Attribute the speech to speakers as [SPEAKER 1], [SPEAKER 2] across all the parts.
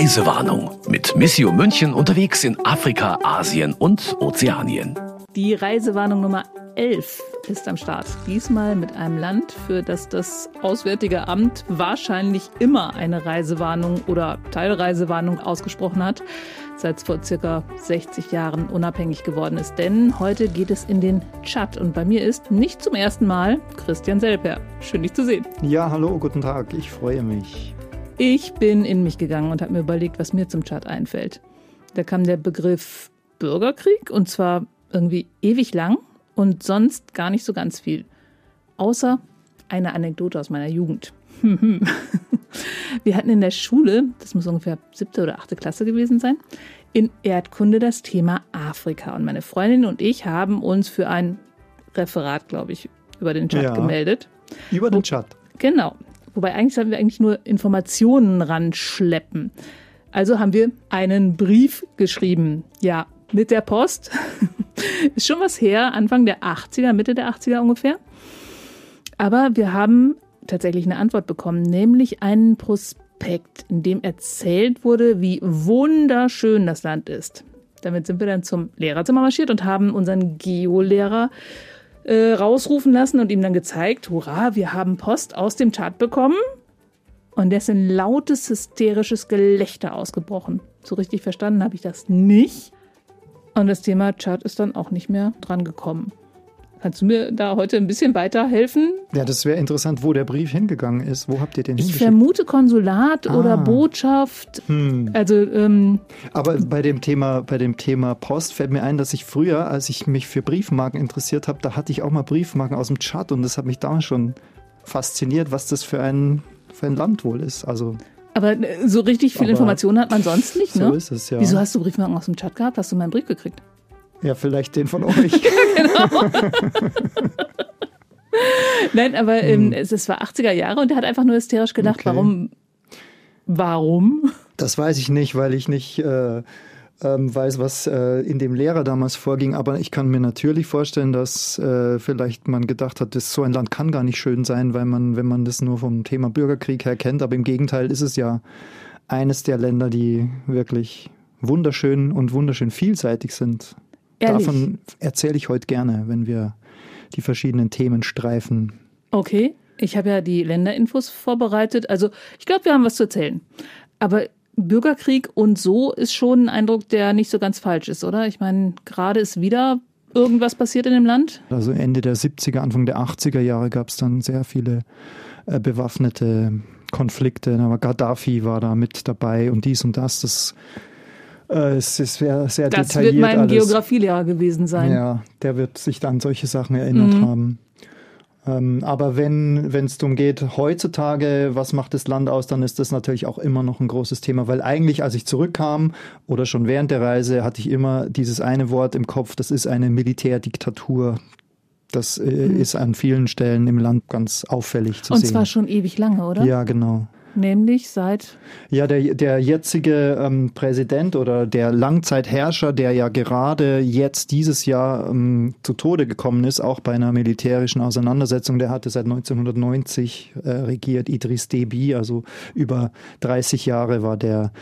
[SPEAKER 1] Reisewarnung mit Missio München unterwegs in Afrika, Asien und Ozeanien.
[SPEAKER 2] Die Reisewarnung Nummer 11 ist am Start. Diesmal mit einem Land, für das das Auswärtige Amt wahrscheinlich immer eine Reisewarnung oder Teilreisewarnung ausgesprochen hat, seit es vor circa 60 Jahren unabhängig geworden ist. Denn heute geht es in den Tschad und bei mir ist nicht zum ersten Mal Christian Selper. Schön, dich zu sehen.
[SPEAKER 3] Ja, hallo, guten Tag. Ich freue mich.
[SPEAKER 2] Ich bin in mich gegangen und habe mir überlegt, was mir zum Chat einfällt. Da kam der Begriff Bürgerkrieg und zwar irgendwie ewig lang und sonst gar nicht so ganz viel. Außer eine Anekdote aus meiner Jugend. Wir hatten in der Schule, das muss ungefähr siebte oder achte Klasse gewesen sein, in Erdkunde das Thema Afrika. Und meine Freundin und ich haben uns für ein Referat, glaube ich, über den Chat ja, gemeldet.
[SPEAKER 3] Über den Chat.
[SPEAKER 2] Genau. Wobei eigentlich sollten wir eigentlich nur Informationen ranschleppen. Also haben wir einen Brief geschrieben. Ja, mit der Post. Ist schon was her, Anfang der 80er, Mitte der 80er ungefähr. Aber wir haben tatsächlich eine Antwort bekommen, nämlich einen Prospekt, in dem erzählt wurde, wie wunderschön das Land ist. Damit sind wir dann zum Lehrerzimmer marschiert und haben unseren Geolehrer äh, rausrufen lassen und ihm dann gezeigt, hurra, wir haben Post aus dem Chat bekommen. Und dessen lautes, hysterisches Gelächter ausgebrochen. So richtig verstanden habe ich das nicht. Und das Thema Chat ist dann auch nicht mehr dran gekommen. Kannst du mir da heute ein bisschen weiterhelfen?
[SPEAKER 3] Ja, das wäre interessant, wo der Brief hingegangen ist. Wo habt ihr den
[SPEAKER 2] Ich vermute Konsulat ah. oder Botschaft. Hm. Also, ähm,
[SPEAKER 3] Aber bei dem Thema, bei dem Thema Post fällt mir ein, dass ich früher, als ich mich für Briefmarken interessiert habe, da hatte ich auch mal Briefmarken aus dem Chat und das hat mich damals schon fasziniert, was das für ein, für ein Land wohl ist. Also
[SPEAKER 2] aber äh, so richtig viel Informationen hat man sonst nicht, ne?
[SPEAKER 3] So ist es, ja.
[SPEAKER 2] Wieso hast du Briefmarken aus dem Chat gehabt? Hast du meinen Brief gekriegt?
[SPEAKER 3] Ja, vielleicht den von euch. genau.
[SPEAKER 2] Nein, aber ähm, hm. es, es, war 80er Jahre und er hat einfach nur hysterisch gedacht, okay. warum? Warum?
[SPEAKER 3] Das weiß ich nicht, weil ich nicht äh, ähm, weiß, was äh, in dem Lehrer damals vorging. Aber ich kann mir natürlich vorstellen, dass äh, vielleicht man gedacht hat, dass so ein Land kann gar nicht schön sein, weil man, wenn man das nur vom Thema Bürgerkrieg her kennt. Aber im Gegenteil ist es ja eines der Länder, die wirklich wunderschön und wunderschön vielseitig sind.
[SPEAKER 2] Ehrlich?
[SPEAKER 3] Davon erzähle ich heute gerne, wenn wir die verschiedenen Themen streifen.
[SPEAKER 2] Okay, ich habe ja die Länderinfos vorbereitet. Also ich glaube, wir haben was zu erzählen. Aber Bürgerkrieg und so ist schon ein Eindruck, der nicht so ganz falsch ist, oder? Ich meine, gerade ist wieder irgendwas passiert in dem Land.
[SPEAKER 3] Also Ende der 70er, Anfang der 80er Jahre gab es dann sehr viele äh, bewaffnete Konflikte. Aber Gaddafi war da mit dabei und dies und das. Das es ist sehr, sehr
[SPEAKER 2] das
[SPEAKER 3] detailliert.
[SPEAKER 2] Das wird mein
[SPEAKER 3] alles.
[SPEAKER 2] Geografielehrer gewesen sein.
[SPEAKER 3] Ja, der wird sich dann solche Sachen erinnert mhm. haben. Ähm, aber wenn es darum geht, heutzutage, was macht das Land aus, dann ist das natürlich auch immer noch ein großes Thema, weil eigentlich, als ich zurückkam oder schon während der Reise, hatte ich immer dieses eine Wort im Kopf, das ist eine Militärdiktatur. Das äh, mhm. ist an vielen Stellen im Land ganz auffällig zu
[SPEAKER 2] Und
[SPEAKER 3] sehen.
[SPEAKER 2] Und zwar schon ewig lange, oder?
[SPEAKER 3] Ja, genau.
[SPEAKER 2] Nämlich seit?
[SPEAKER 3] Ja, der, der jetzige ähm, Präsident oder der Langzeitherrscher, der ja gerade jetzt dieses Jahr ähm, zu Tode gekommen ist, auch bei einer militärischen Auseinandersetzung, der hatte seit 1990 äh, regiert, Idris Deby, also über 30 Jahre war der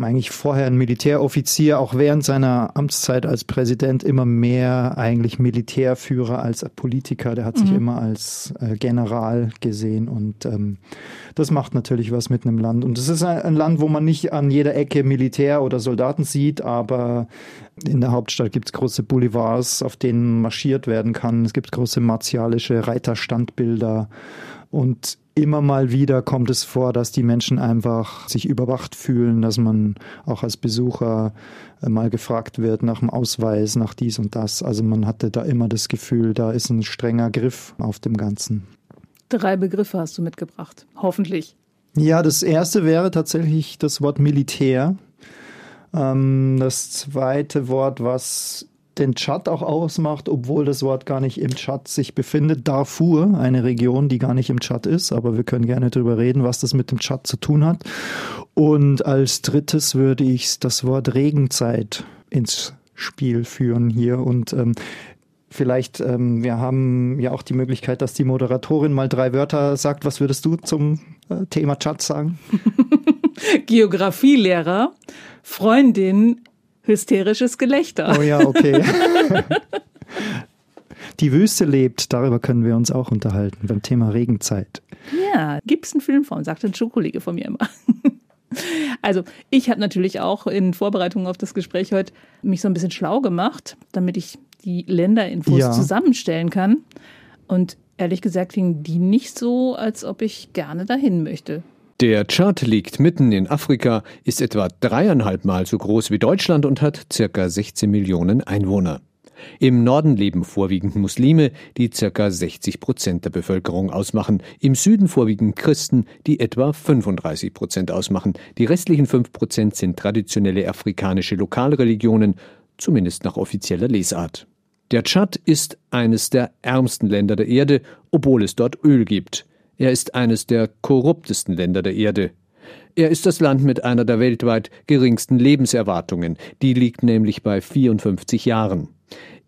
[SPEAKER 3] eigentlich vorher ein Militäroffizier, auch während seiner Amtszeit als Präsident immer mehr eigentlich Militärführer als Politiker. Der hat sich mhm. immer als äh, General gesehen und ähm, das macht natürlich was mit einem Land. Und es ist ein, ein, Land, wo man nicht an jeder Ecke Militär oder Soldaten sieht, aber in der Hauptstadt gibt es große Boulevards, auf denen marschiert werden kann. Es gibt große martialische Reiterstandbilder und immer mal wieder kommt es vor, dass die Menschen einfach sich überwacht fühlen, dass man auch als Besucher äh, mal gefragt wird nach dem Ausweis, nach dies und das. Also man hatte da immer das Gefühl, da ist ein strenger Griff auf dem Ganzen.
[SPEAKER 2] Drei Begriffe hast du mitgebracht, hoffentlich.
[SPEAKER 3] Ja, das erste wäre tatsächlich das Wort Militär. Ähm, das zweite Wort, was den Tschad auch ausmacht, obwohl das Wort gar nicht im Tschad sich befindet. Darfur, eine Region, die gar nicht im Tschad ist, aber wir können gerne darüber reden, was das mit dem Tschad zu tun hat. Und als drittes würde ich das Wort Regenzeit ins Spiel führen hier und ähm, Vielleicht, ähm, wir haben ja auch die Möglichkeit, dass die Moderatorin mal drei Wörter sagt. Was würdest du zum äh, Thema Chat sagen?
[SPEAKER 2] Geografielehrer, Freundin, hysterisches Gelächter.
[SPEAKER 3] Oh ja, okay. Die Wüste lebt, darüber können wir uns auch unterhalten, beim Thema Regenzeit.
[SPEAKER 2] Ja, gibt es einen Film von, sagte ein Schulkollege von mir immer. Also, ich habe natürlich auch in Vorbereitung auf das Gespräch heute mich so ein bisschen schlau gemacht, damit ich die Länderinfos ja. zusammenstellen kann. Und ehrlich gesagt klingen die nicht so, als ob ich gerne dahin möchte.
[SPEAKER 1] Der Tschad liegt mitten in Afrika, ist etwa dreieinhalb Mal so groß wie Deutschland und hat circa 16 Millionen Einwohner. Im Norden leben vorwiegend Muslime, die ca. 60 Prozent der Bevölkerung ausmachen. Im Süden vorwiegend Christen, die etwa 35 Prozent ausmachen. Die restlichen 5 Prozent sind traditionelle afrikanische Lokalreligionen, zumindest nach offizieller Lesart. Der Tschad ist eines der ärmsten Länder der Erde, obwohl es dort Öl gibt. Er ist eines der korruptesten Länder der Erde. Er ist das Land mit einer der weltweit geringsten Lebenserwartungen, die liegt nämlich bei 54 Jahren.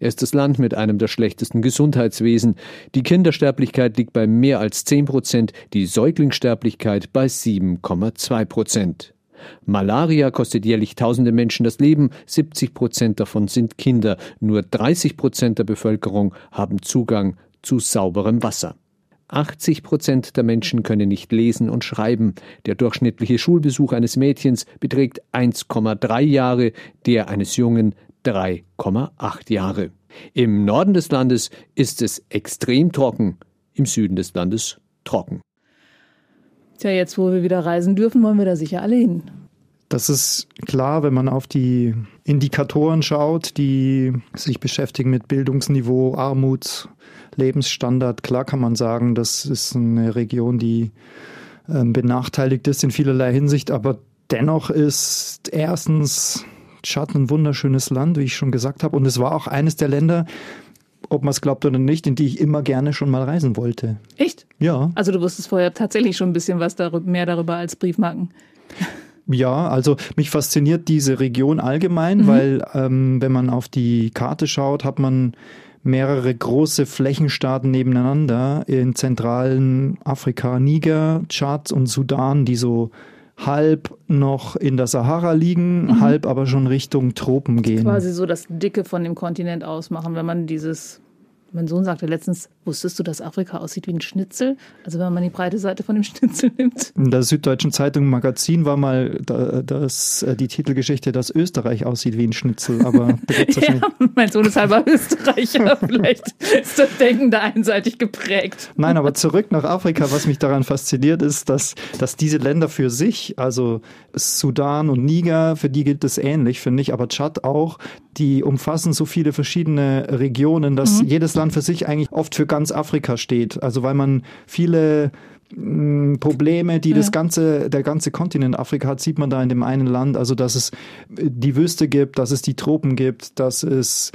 [SPEAKER 1] Er ist das Land mit einem der schlechtesten Gesundheitswesen. Die Kindersterblichkeit liegt bei mehr als 10 Prozent, die Säuglingssterblichkeit bei 7,2 Prozent. Malaria kostet jährlich tausende Menschen das Leben, 70 Prozent davon sind Kinder, nur 30 Prozent der Bevölkerung haben Zugang zu sauberem Wasser. 80 Prozent der Menschen können nicht lesen und schreiben. Der durchschnittliche Schulbesuch eines Mädchens beträgt 1,3 Jahre, der eines Jungen 3,8 Jahre. Im Norden des Landes ist es extrem trocken, im Süden des Landes trocken.
[SPEAKER 2] Tja, jetzt wo wir wieder reisen dürfen, wollen wir da sicher alle hin.
[SPEAKER 3] Das ist klar, wenn man auf die Indikatoren schaut, die sich beschäftigen mit Bildungsniveau, Armut, Lebensstandard. Klar kann man sagen, das ist eine Region, die ähm, benachteiligt ist in vielerlei Hinsicht, aber dennoch ist erstens Tschad ein wunderschönes Land, wie ich schon gesagt habe. Und es war auch eines der Länder, ob man es glaubt oder nicht, in die ich immer gerne schon mal reisen wollte.
[SPEAKER 2] Echt?
[SPEAKER 3] Ja.
[SPEAKER 2] Also du wusstest vorher tatsächlich schon ein bisschen was darüber, mehr darüber als Briefmarken.
[SPEAKER 3] Ja, also mich fasziniert diese Region allgemein, mhm. weil ähm, wenn man auf die Karte schaut, hat man mehrere große Flächenstaaten nebeneinander in zentralen Afrika, Niger, Tschad und Sudan, die so halb noch in der Sahara liegen, mhm. halb aber schon Richtung Tropen gehen.
[SPEAKER 2] Quasi so das Dicke von dem Kontinent ausmachen, wenn man dieses mein Sohn sagte letztens, wusstest du, dass Afrika aussieht wie ein Schnitzel? Also wenn man die breite Seite von dem Schnitzel nimmt.
[SPEAKER 3] In der Süddeutschen Zeitung Magazin war mal das, äh, die Titelgeschichte, dass Österreich aussieht wie ein Schnitzel, aber
[SPEAKER 2] ja, mein Sohn ist halber Österreicher, vielleicht ist das Denken da einseitig geprägt.
[SPEAKER 3] Nein, aber zurück nach Afrika, was mich daran fasziniert, ist, dass, dass diese Länder für sich, also Sudan und Niger, für die gilt es ähnlich, finde ich, aber Tschad auch, die umfassen so viele verschiedene Regionen, dass mhm. jedes Land für sich eigentlich oft für ganz Afrika steht. Also weil man viele mm, Probleme, die ja. das ganze, der ganze Kontinent Afrika hat, sieht man da in dem einen Land. Also, dass es die Wüste gibt, dass es die Tropen gibt, dass es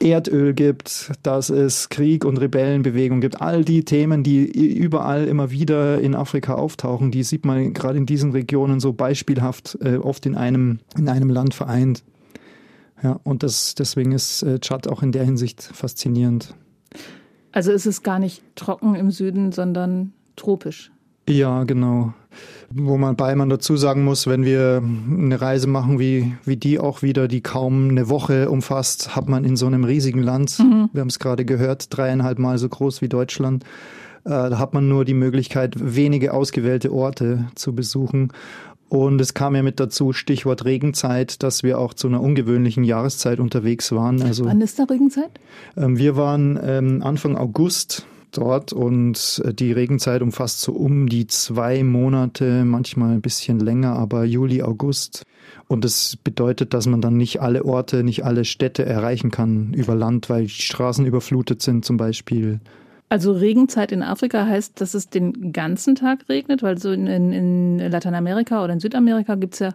[SPEAKER 3] Erdöl gibt, dass es Krieg und Rebellenbewegung gibt. All die Themen, die überall immer wieder in Afrika auftauchen, die sieht man gerade in diesen Regionen so beispielhaft äh, oft in einem, in einem Land vereint. Ja, und das, deswegen ist äh, Tschad auch in der Hinsicht faszinierend.
[SPEAKER 2] Also ist es gar nicht trocken im Süden, sondern tropisch.
[SPEAKER 3] Ja, genau. Wo man bei man dazu sagen muss, wenn wir eine Reise machen wie, wie die auch wieder, die kaum eine Woche umfasst, hat man in so einem riesigen Land, mhm. wir haben es gerade gehört, dreieinhalb Mal so groß wie Deutschland, äh, da hat man nur die Möglichkeit, wenige ausgewählte Orte zu besuchen. Und es kam ja mit dazu, Stichwort Regenzeit, dass wir auch zu einer ungewöhnlichen Jahreszeit unterwegs waren.
[SPEAKER 2] Also, Wann ist da Regenzeit?
[SPEAKER 3] Ähm, wir waren ähm, Anfang August dort und äh, die Regenzeit umfasst so um die zwei Monate, manchmal ein bisschen länger, aber Juli, August. Und das bedeutet, dass man dann nicht alle Orte, nicht alle Städte erreichen kann über Land, weil die Straßen überflutet sind zum Beispiel.
[SPEAKER 2] Also Regenzeit in Afrika heißt, dass es den ganzen Tag regnet, weil so in, in Lateinamerika oder in Südamerika gibt es ja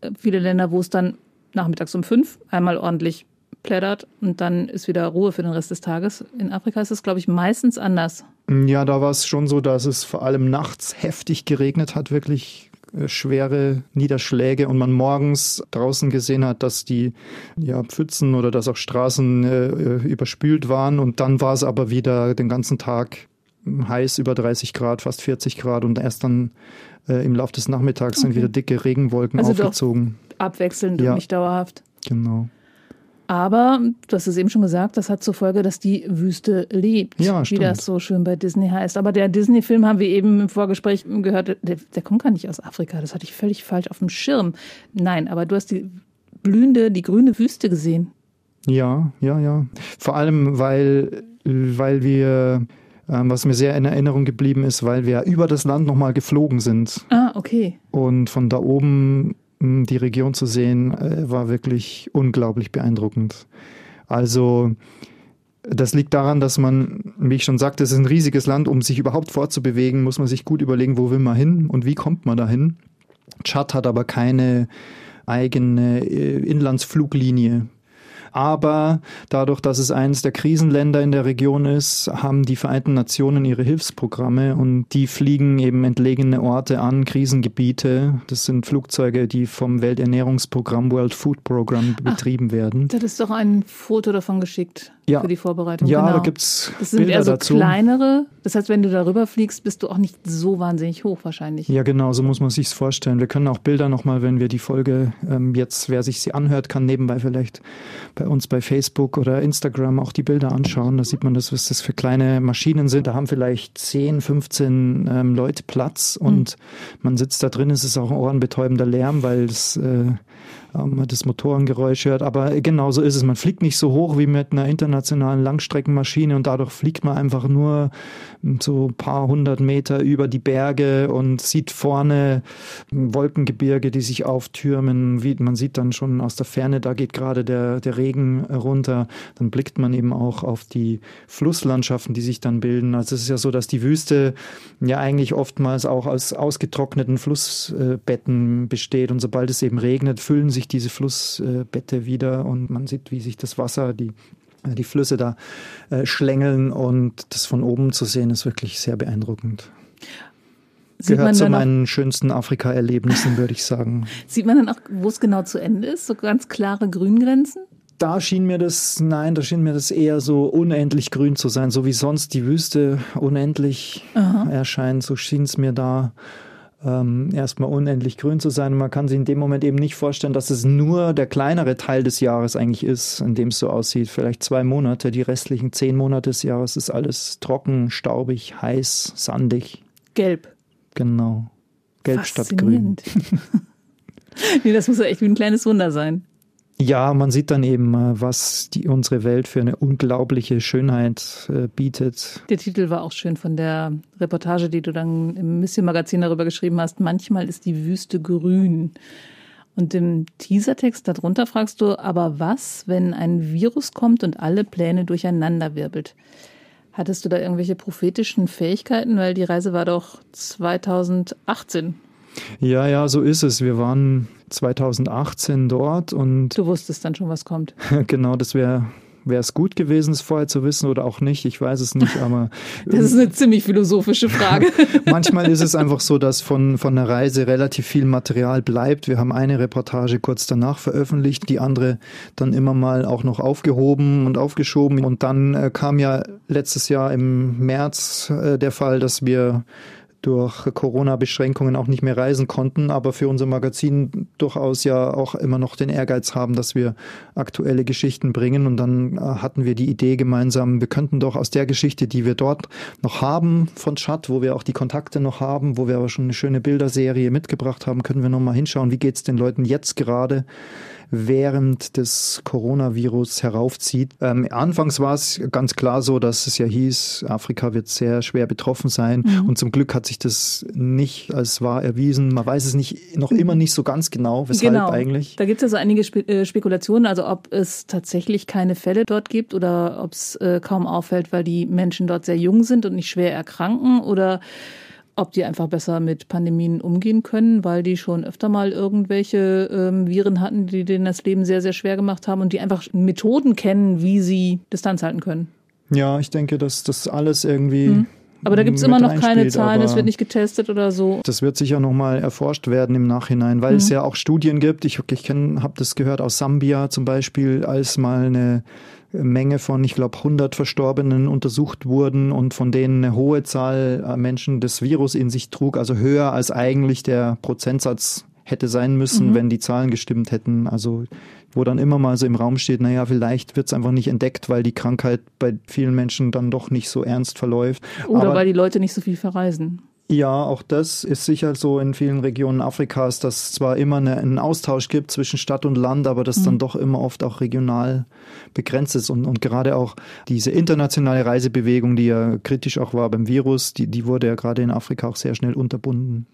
[SPEAKER 2] äh, viele Länder, wo es dann nachmittags um fünf einmal ordentlich plättert und dann ist wieder Ruhe für den Rest des Tages. In Afrika ist es, glaube ich, meistens anders.
[SPEAKER 3] Ja, da war es schon so, dass es vor allem nachts heftig geregnet hat, wirklich schwere Niederschläge und man morgens draußen gesehen hat, dass die ja, Pfützen oder dass auch Straßen äh, äh, überspült waren und dann war es aber wieder den ganzen Tag heiß über 30 Grad, fast 40 Grad und erst dann äh, im Laufe des Nachmittags okay. sind wieder dicke Regenwolken also aufgezogen.
[SPEAKER 2] abwechselnd ja. und nicht dauerhaft.
[SPEAKER 3] Genau.
[SPEAKER 2] Aber, du hast es eben schon gesagt, das hat zur Folge, dass die Wüste lebt,
[SPEAKER 3] ja,
[SPEAKER 2] wie
[SPEAKER 3] stimmt.
[SPEAKER 2] das so schön bei Disney heißt. Aber der Disney-Film haben wir eben im Vorgespräch gehört, der, der kommt gar nicht aus Afrika. Das hatte ich völlig falsch auf dem Schirm. Nein, aber du hast die blühende, die grüne Wüste gesehen.
[SPEAKER 3] Ja, ja, ja. Vor allem, weil, weil wir ähm, was mir sehr in Erinnerung geblieben ist, weil wir über das Land nochmal geflogen sind.
[SPEAKER 2] Ah, okay.
[SPEAKER 3] Und von da oben die Region zu sehen, äh, war wirklich unglaublich beeindruckend. Also das liegt daran, dass man, wie ich schon sagte, es ist ein riesiges Land. Um sich überhaupt fortzubewegen, muss man sich gut überlegen, wo will man hin und wie kommt man dahin. Tschad hat aber keine eigene äh, Inlandsfluglinie. Aber dadurch, dass es eines der Krisenländer in der Region ist, haben die Vereinten Nationen ihre Hilfsprogramme und die fliegen eben entlegene Orte an, Krisengebiete. Das sind Flugzeuge, die vom Welternährungsprogramm World Food Program betrieben Ach, werden.
[SPEAKER 2] Da ist doch ein Foto davon geschickt
[SPEAKER 3] ja.
[SPEAKER 2] für die Vorbereitung.
[SPEAKER 3] Ja,
[SPEAKER 2] genau.
[SPEAKER 3] da gibt's
[SPEAKER 2] Das sind
[SPEAKER 3] Bilder
[SPEAKER 2] eher so
[SPEAKER 3] dazu.
[SPEAKER 2] kleinere. Das heißt, wenn du darüber fliegst, bist du auch nicht so wahnsinnig hoch wahrscheinlich.
[SPEAKER 3] Ja, genau, so muss man sich's vorstellen. Wir können auch Bilder nochmal, wenn wir die Folge ähm, jetzt, wer sich sie anhört, kann nebenbei vielleicht bei uns bei Facebook oder Instagram auch die Bilder anschauen. Da sieht man, das, was das für kleine Maschinen sind. Da haben vielleicht 10, 15 ähm, Leute Platz und mhm. man sitzt da drin. Es ist auch ein ohrenbetäubender Lärm, weil es äh, man das Motorengeräusch hört. Aber genauso ist es. Man fliegt nicht so hoch wie mit einer internationalen Langstreckenmaschine und dadurch fliegt man einfach nur so ein paar hundert Meter über die Berge und sieht vorne Wolkengebirge, die sich auftürmen. Man sieht dann schon aus der Ferne, da geht gerade der, der Regen runter. Dann blickt man eben auch auf die Flusslandschaften, die sich dann bilden. Also es ist ja so, dass die Wüste ja eigentlich oftmals auch aus ausgetrockneten Flussbetten besteht und sobald es eben regnet, füllen sich diese Flussbette wieder und man sieht, wie sich das Wasser, die die Flüsse da äh, schlängeln und das von oben zu sehen, ist wirklich sehr beeindruckend.
[SPEAKER 2] Sieht
[SPEAKER 3] Gehört zu
[SPEAKER 2] dann auch-
[SPEAKER 3] meinen schönsten Afrika-Erlebnissen, würde ich sagen.
[SPEAKER 2] Sieht man dann auch, wo es genau zu Ende ist? So ganz klare Grüngrenzen?
[SPEAKER 3] Da schien mir das, nein, da schien mir das eher so unendlich grün zu sein, so wie sonst die Wüste unendlich erscheint, so schien es mir da ähm, erstmal unendlich grün zu sein. Und man kann sich in dem Moment eben nicht vorstellen, dass es nur der kleinere Teil des Jahres eigentlich ist, in dem es so aussieht. Vielleicht zwei Monate, die restlichen zehn Monate des Jahres ist alles trocken, staubig, heiß, sandig.
[SPEAKER 2] Gelb.
[SPEAKER 3] Genau. Gelb statt grün.
[SPEAKER 2] Nee, das muss ja echt wie ein kleines Wunder sein.
[SPEAKER 3] Ja, man sieht dann eben, äh, was die, unsere Welt für eine unglaubliche Schönheit äh, bietet.
[SPEAKER 2] Der Titel war auch schön von der Reportage, die du dann im Mission Magazin darüber geschrieben hast. Manchmal ist die Wüste grün. Und im Teasertext darunter fragst du, aber was, wenn ein Virus kommt und alle Pläne durcheinanderwirbelt? Hattest du da irgendwelche prophetischen Fähigkeiten? Weil die Reise war doch 2018.
[SPEAKER 3] Ja, ja, so ist es. Wir waren 2018 dort und
[SPEAKER 2] Du wusstest dann schon, was kommt.
[SPEAKER 3] genau, das wäre wäre es gut gewesen, es vorher zu wissen oder auch nicht. Ich weiß es nicht, aber
[SPEAKER 2] Das ist eine ziemlich philosophische Frage.
[SPEAKER 3] manchmal ist es einfach so, dass von, von der Reise relativ viel Material bleibt. Wir haben eine Reportage kurz danach veröffentlicht, die andere dann immer mal auch noch aufgehoben und aufgeschoben. Und dann äh, kam ja letztes Jahr im März äh, der Fall, dass wir durch Corona-Beschränkungen auch nicht mehr reisen konnten, aber für unser Magazin durchaus ja auch immer noch den Ehrgeiz haben, dass wir aktuelle Geschichten bringen. Und dann äh, hatten wir die Idee gemeinsam, wir könnten doch aus der Geschichte, die wir dort noch haben von Chat, wo wir auch die Kontakte noch haben, wo wir aber schon eine schöne Bilderserie mitgebracht haben, können wir noch mal hinschauen, wie geht's den Leuten jetzt gerade während des Coronavirus heraufzieht. Ähm, anfangs war es ganz klar so, dass es ja hieß, Afrika wird sehr schwer betroffen sein. Und zum Glück hat sich das nicht als wahr erwiesen. Man weiß es nicht, noch immer nicht so ganz genau, weshalb
[SPEAKER 2] genau.
[SPEAKER 3] eigentlich.
[SPEAKER 2] Da gibt es ja so einige Spe äh, Spekulationen, also ob es tatsächlich keine Fälle dort gibt oder ob es äh, kaum auffällt, weil die Menschen dort sehr jung sind und nicht schwer erkranken oder ob die einfach besser mit Pandemien umgehen können, weil die schon öfter mal irgendwelche ähm, Viren hatten, die denen das Leben sehr, sehr schwer gemacht haben und die einfach Methoden kennen, wie sie Distanz halten können.
[SPEAKER 3] Ja, ich denke, dass das alles irgendwie
[SPEAKER 2] Aber da gibt es immer noch keine Zahlen, es wird nicht getestet oder so.
[SPEAKER 3] Das wird sicher nochmal erforscht werden im Nachhinein, weil mhm. es ja auch Studien gibt. Ich, ich habe das gehört aus Sambia zum Beispiel, als mal eine Menge von, ich glaube, 100 Verstorbenen untersucht wurden und von denen eine hohe Zahl äh, Menschen das Virus in sich trug, also höher als eigentlich der Prozentsatz hätte sein müssen, mhm. wenn die Zahlen gestimmt hätten. Also wo dann immer mal so im Raum steht, naja, vielleicht wird es einfach nicht entdeckt, weil die Krankheit bei vielen Menschen dann doch nicht so ernst verläuft.
[SPEAKER 2] Oder Aber, weil die Leute nicht so viel verreisen.
[SPEAKER 3] Ja, auch das ist sicher so in vielen Regionen Afrikas, dass es zwar immer eine, einen Austausch gibt zwischen Stadt und Land, aber das mhm. dann doch immer oft auch regional begrenzt ist. Und, und gerade auch diese internationale Reisebewegung, die ja kritisch auch war beim Virus, die, die wurde ja gerade in Afrika auch sehr schnell unterbunden.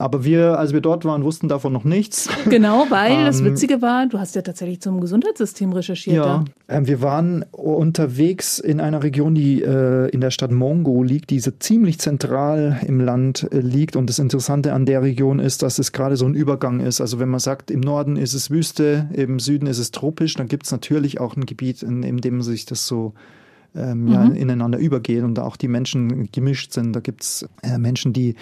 [SPEAKER 3] Aber wir, als wir dort waren, wussten davon noch nichts.
[SPEAKER 2] Genau, weil ähm, das Witzige war, du hast ja tatsächlich zum Gesundheitssystem recherchiert.
[SPEAKER 3] Ja, äh, wir waren unterwegs in einer Region, die äh, in der Stadt Mongo liegt, die so ziemlich zentral im Land äh, liegt. Und das Interessante an der Region ist, dass es gerade so ein Übergang ist. Also wenn man sagt, im Norden ist es Wüste, im Süden ist es tropisch, dann gibt es natürlich auch ein Gebiet, in, in dem sich das so ähm, mhm. ja, ineinander übergehen und da auch die Menschen gemischt sind. Da gibt's äh, Menschen, die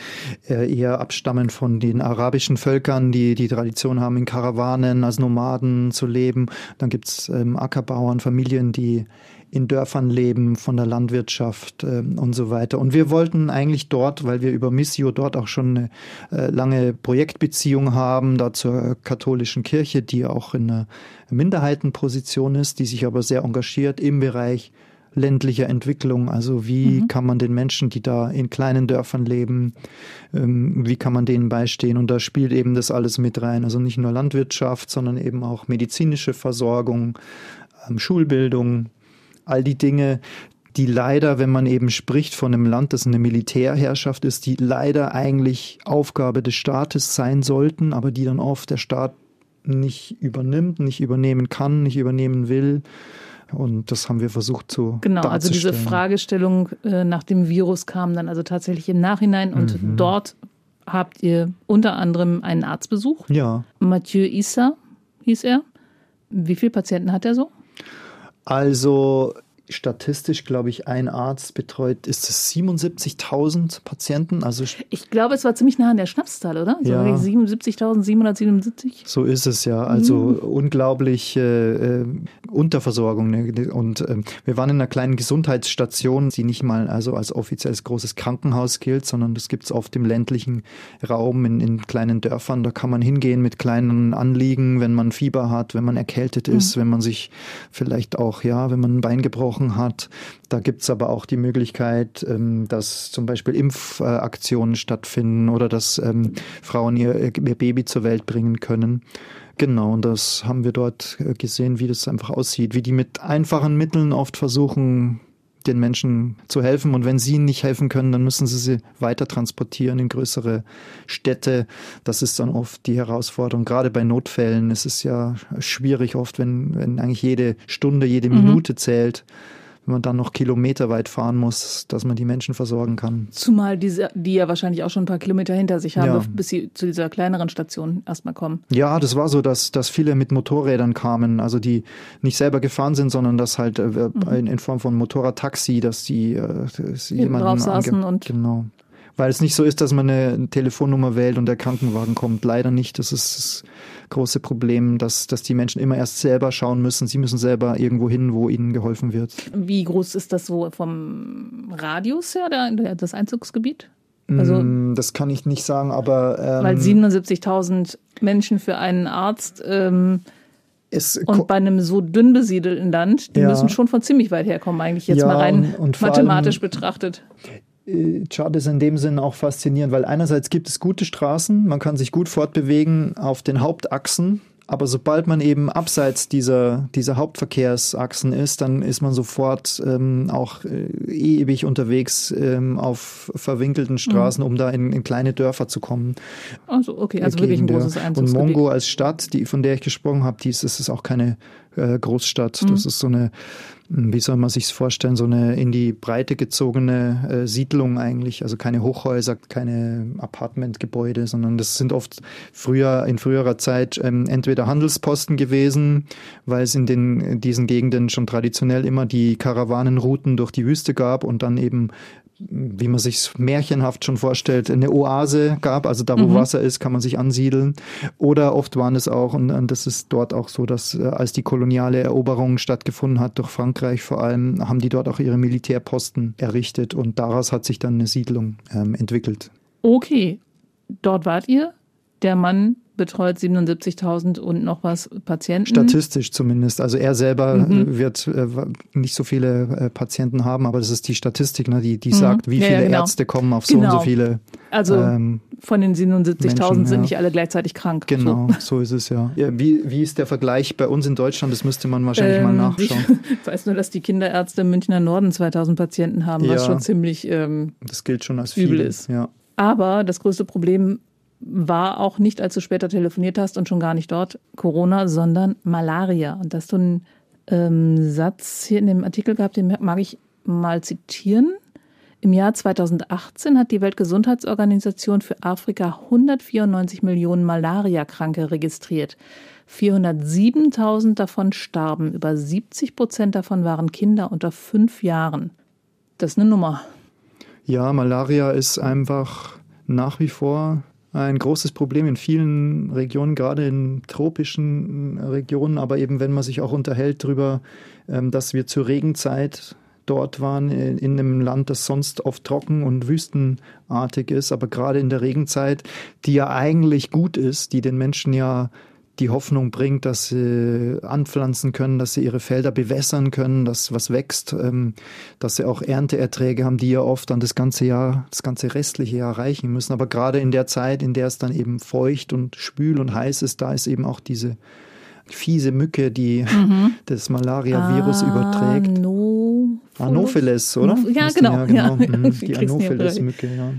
[SPEAKER 3] äh, eher abstammen von den arabischen Völkern, die die Tradition haben, in Karawanen als Nomaden zu leben. Dann gibt's ähm, Ackerbauern, Familien, die in Dörfern leben, von der Landwirtschaft äh, und so weiter. Und wir wollten eigentlich dort, weil wir über Missio dort auch schon eine äh, lange Projektbeziehung haben, da zur katholischen Kirche, die auch in einer Minderheitenposition ist, die sich aber sehr engagiert im Bereich ländlicher Entwicklung. Also wie mhm. kann man den Menschen, die da in kleinen Dörfern leben, ähm, wie kann man denen beistehen? Und da spielt eben das alles mit rein. Also nicht nur Landwirtschaft, sondern eben auch medizinische Versorgung, ähm, Schulbildung, all die Dinge, die leider, wenn man eben spricht von einem Land, das eine Militärherrschaft ist, die leider eigentlich Aufgabe des Staates sein sollten, aber die dann oft der Staat nicht übernimmt, nicht übernehmen kann, nicht übernehmen will. Und das haben wir versucht zu.
[SPEAKER 2] Genau, also diese Fragestellung äh, nach dem Virus kam dann also tatsächlich im Nachhinein und mhm. dort habt ihr unter anderem einen Arzt besucht.
[SPEAKER 3] Ja.
[SPEAKER 2] Mathieu Issa hieß er. Wie viele Patienten hat er so?
[SPEAKER 3] Also statistisch, glaube ich, ein Arzt betreut, ist es 77.000 Patienten. Also
[SPEAKER 2] ich glaube, es war ziemlich nah an der Schnapszahl, oder? So ja. 77.777.
[SPEAKER 3] So ist es ja. Also mhm. unglaublich äh, Unterversorgung. Ne? Und äh, wir waren in einer kleinen Gesundheitsstation, die nicht mal also als offizielles großes Krankenhaus gilt, sondern das gibt es oft im ländlichen Raum, in, in, kleinen Dörfern. Da kann man hingehen mit kleinen Anliegen, wenn man Fieber hat, wenn man erkältet ist, mhm. wenn man sich vielleicht auch, ja, wenn man ein Bein gebrochen angesprochen hat. Da gibt es aber auch die Möglichkeit, ähm, dass zum Beispiel Impfaktionen stattfinden oder dass ähm, Frauen ihr, ihr Baby zur Welt bringen können. Genau, und das haben wir dort äh, gesehen, wie das einfach aussieht, wie die mit einfachen Mitteln oft versuchen, den Menschen zu helfen. Und wenn sie ihnen nicht helfen können, dann müssen sie sie weiter transportieren in größere Städte. Das ist dann oft die Herausforderung. Gerade bei Notfällen ist es ja schwierig oft, wenn, wenn eigentlich jede Stunde, jede mhm. Minute zählt wenn man dann noch kilometerweit fahren muss, dass man die Menschen versorgen kann.
[SPEAKER 2] Zumal diese, die ja wahrscheinlich auch schon ein paar Kilometer hinter sich haben, ja. bis sie zu dieser kleineren Station erstmal kommen.
[SPEAKER 3] Ja, das war so, dass, dass viele mit Motorrädern kamen, also die nicht selber gefahren sind, sondern das halt äh, mhm. in, Form von Motorradtaxi, dass die äh,
[SPEAKER 2] jemanden drauf saßen und
[SPEAKER 3] genau weil es nicht so ist, dass man eine Telefonnummer wählt und der Krankenwagen kommt. Leider nicht. Das ist das große Problem, dass, dass die Menschen immer erst selber schauen müssen. Sie müssen selber irgendwo hin, wo ihnen geholfen wird.
[SPEAKER 2] Wie groß ist das so vom Radius her, der, das Einzugsgebiet? Also,
[SPEAKER 3] mm, das kann ich nicht sagen, aber.
[SPEAKER 2] Ähm, weil 77.000 Menschen für einen Arzt. Ähm, und bei einem so dünn besiedelten Land, die ja. müssen schon von ziemlich weit herkommen, eigentlich jetzt ja, mal rein und, und mathematisch betrachtet.
[SPEAKER 3] Chad ist in dem Sinn auch faszinierend, weil einerseits gibt es gute Straßen, man kann sich gut fortbewegen auf den Hauptachsen, aber sobald man eben abseits dieser, dieser Hauptverkehrsachsen ist, dann ist man sofort ähm, auch äh, ewig unterwegs ähm, auf verwinkelten. Straßen, mhm. um da in, in, kleine Dörfer zu kommen.
[SPEAKER 2] Also okay, also wirklich ein großes
[SPEAKER 3] Und Mongo als Stadt, die, von der ich gesprochen habe, die ist, ist auch keine äh, Großstadt. Mhm. Das ist so eine wie soll man sich vorstellen, so eine in die Breite gezogene äh, Siedlung eigentlich. Also keine Hochhäuser, keine Apartmentgebäude, sondern das sind oft früher, in früherer Zeit ähm, entweder Handelsposten gewesen, weil es in den, in diesen Gegenden schon traditionell immer die Karawanenrouten durch die Wüste gab und dann eben wie man sich märchenhaft schon vorstellt, eine Oase gab, also da, wo mhm. Wasser ist, kann man sich ansiedeln. Oder oft waren es auch, und, und das ist dort auch so, dass äh, als die koloniale Eroberung stattgefunden hat, durch Frankreich vor allem, haben die dort auch ihre Militärposten errichtet und daraus hat sich dann eine Siedlung ähm, entwickelt.
[SPEAKER 2] Okay, dort wart ihr. Der Mann betreut 77.000 und noch was Patienten.
[SPEAKER 3] Statistisch zumindest. Also er selber mhm. wird äh, nicht so viele äh, Patienten haben, aber das ist die Statistik, ne, die, die mhm. sagt, wie ja, viele genau. Ärzte kommen auf so genau. und so genau. viele.
[SPEAKER 2] Also ähm, von den 77.000 sind ja. nicht alle gleichzeitig krank.
[SPEAKER 3] Genau, so, so ist es ja. ja. wie, wie ist der Vergleich bei uns in Deutschland? Das müsste man wahrscheinlich ähm, mal nachschauen.
[SPEAKER 2] Ich weiß nur, dass die Kinderärzte im Münchner Norden 2000 Patienten haben, was schon ziemlich ähm,
[SPEAKER 3] das gilt schon als
[SPEAKER 2] übel
[SPEAKER 3] viel.
[SPEAKER 2] ist. Ja. Aber das größte Problem war auch nicht, als du später telefoniert hast und schon gar nicht dort Corona, sondern Malaria. Und dass du einen ähm, Satz hier in dem Artikel gehabt, den mag ich mal zitieren. Im Jahr 2018 hat die Weltgesundheitsorganisation für Afrika 194 Millionen Malariakranke registriert. 407.000 davon starben. Über 70 Prozent davon waren Kinder unter fünf Jahren. Das ist eine Nummer.
[SPEAKER 3] Ja, Malaria ist einfach nach wie vor ein großes Problem in vielen Regionen, gerade in tropischen Regionen, aber eben wenn man sich auch unterhält darüber, ähm, dass wir zur Regenzeit dort waren, in einem Land, das sonst oft trocken und wüstenartig ist, aber gerade in der Regenzeit, die ja eigentlich gut ist, die den Menschen ja die Hoffnung bringt, dass sie anpflanzen können, dass sie ihre Felder bewässern können, dass was wächst, ähm, dass sie auch Ernteerträge haben, die ja oft dann das ganze Jahr, das ganze restliche Jahr reichen müssen. Aber gerade in der Zeit, in der es dann eben feucht und schwül und heiß ist, da ist eben auch diese fiese Mücke, die mhm. das Malaria-Virus ah, überträgt. Anopheles, oder?
[SPEAKER 2] Ja, genau. Ja, genau.
[SPEAKER 3] Ja. Mhm, die Anopheles-Mücke, ja.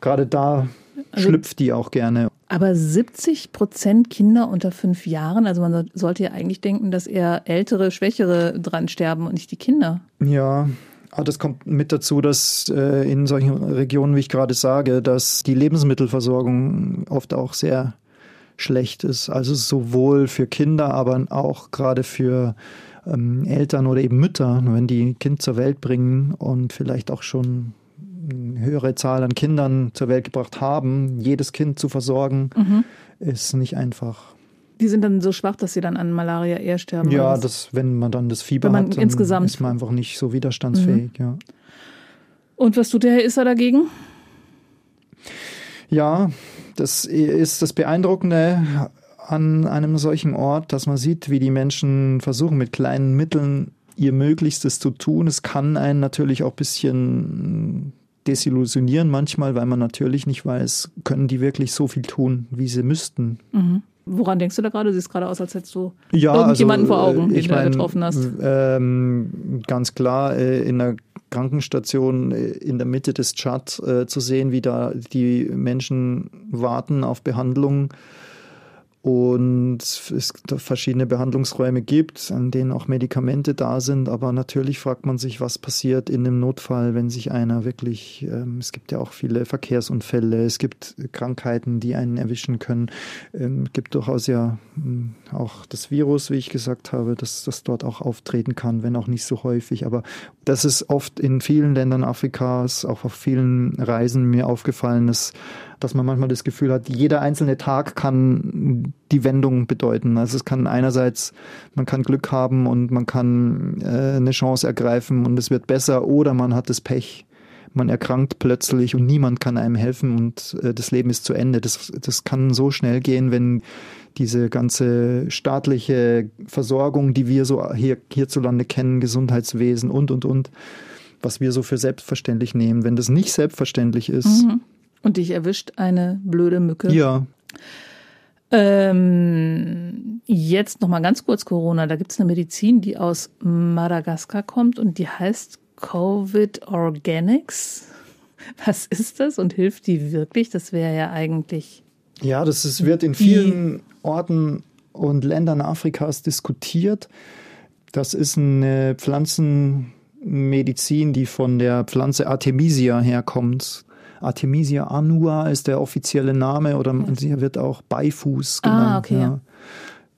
[SPEAKER 3] Gerade da also, schlüpft die auch gerne.
[SPEAKER 2] Aber 70 Prozent Kinder unter fünf Jahren, also man sollte ja eigentlich denken, dass eher ältere, schwächere dran sterben und nicht die Kinder.
[SPEAKER 3] Ja, aber das kommt mit dazu, dass äh, in solchen Regionen, wie ich gerade sage, dass die Lebensmittelversorgung oft auch sehr schlecht ist. Also sowohl für Kinder, aber auch gerade für ähm, Eltern oder eben Mütter, wenn die ein Kind zur Welt bringen und vielleicht auch schon eine höhere Zahl an Kindern zur Welt gebracht haben, jedes Kind zu versorgen, mhm. ist nicht einfach.
[SPEAKER 2] Die sind dann so schwach, dass sie dann an Malaria eher sterben.
[SPEAKER 3] Ja, das, wenn man dann das Fieber hat, dann insgesamt ist man einfach nicht so widerstandsfähig. Mhm. Ja.
[SPEAKER 2] Und was tut der Herr Isser dagegen?
[SPEAKER 3] Ja, das ist das Beeindruckende an einem solchen Ort, dass man sieht, wie die Menschen versuchen, mit kleinen Mitteln ihr Möglichstes zu tun. Es kann einen natürlich auch ein bisschen desillusionieren manchmal, weil man natürlich nicht weiß, können die wirklich so viel tun, wie sie müssten.
[SPEAKER 2] Mhm. Woran denkst du da gerade? Du siehst gerade aus, als hättest du ja, irgendjemanden also, vor Augen, den du getroffen hast.
[SPEAKER 3] Ähm, ganz klar, äh, in der Krankenstation äh, in der Mitte des Tschad äh, zu sehen, wie da die Menschen warten auf Behandlung und es verschiedene Behandlungsräume gibt, an denen auch Medikamente da sind. Aber natürlich fragt man sich, was passiert in einem Notfall, wenn sich einer wirklich, ähm, es gibt ja auch viele Verkehrsunfälle, es gibt Krankheiten, die einen erwischen können. Ähm, es gibt durchaus ja hm, auch das Virus, wie ich gesagt habe, dass das dort auch auftreten kann, wenn auch nicht so häufig. Aber das ist oft in vielen Ländern Afrikas, auch auf vielen Reisen mir aufgefallen, dass dass man manchmal das Gefühl hat, jeder einzelne Tag kann die Wendung bedeuten. Also es kann einerseits, man kann Glück haben und man kann äh, eine Chance ergreifen und es wird besser oder man hat das Pech. Man erkrankt plötzlich und niemand kann einem helfen und äh, das Leben ist zu Ende. Das, das kann so schnell gehen, wenn diese ganze staatliche Versorgung, die wir so hier, hierzulande kennen, Gesundheitswesen und, und, und, was wir so für selbstverständlich nehmen, wenn das nicht selbstverständlich ist, mhm.
[SPEAKER 2] Und dich erwischt eine blöde Mücke.
[SPEAKER 3] Ja.
[SPEAKER 2] Ähm, jetzt noch mal ganz kurz Corona. Da gibt es eine Medizin, die aus Madagaskar kommt und die heißt Covid Organics. Was ist das und hilft die wirklich? Das wäre ja eigentlich.
[SPEAKER 3] Ja, das ist, wird in vielen Orten und Ländern Afrikas diskutiert. Das ist eine Pflanzenmedizin, die von der Pflanze Artemisia herkommt. Artemisia annua ist der offizielle Name oder ja. sie wird auch Beifuß ah, genannt. Ah, okay. Ja.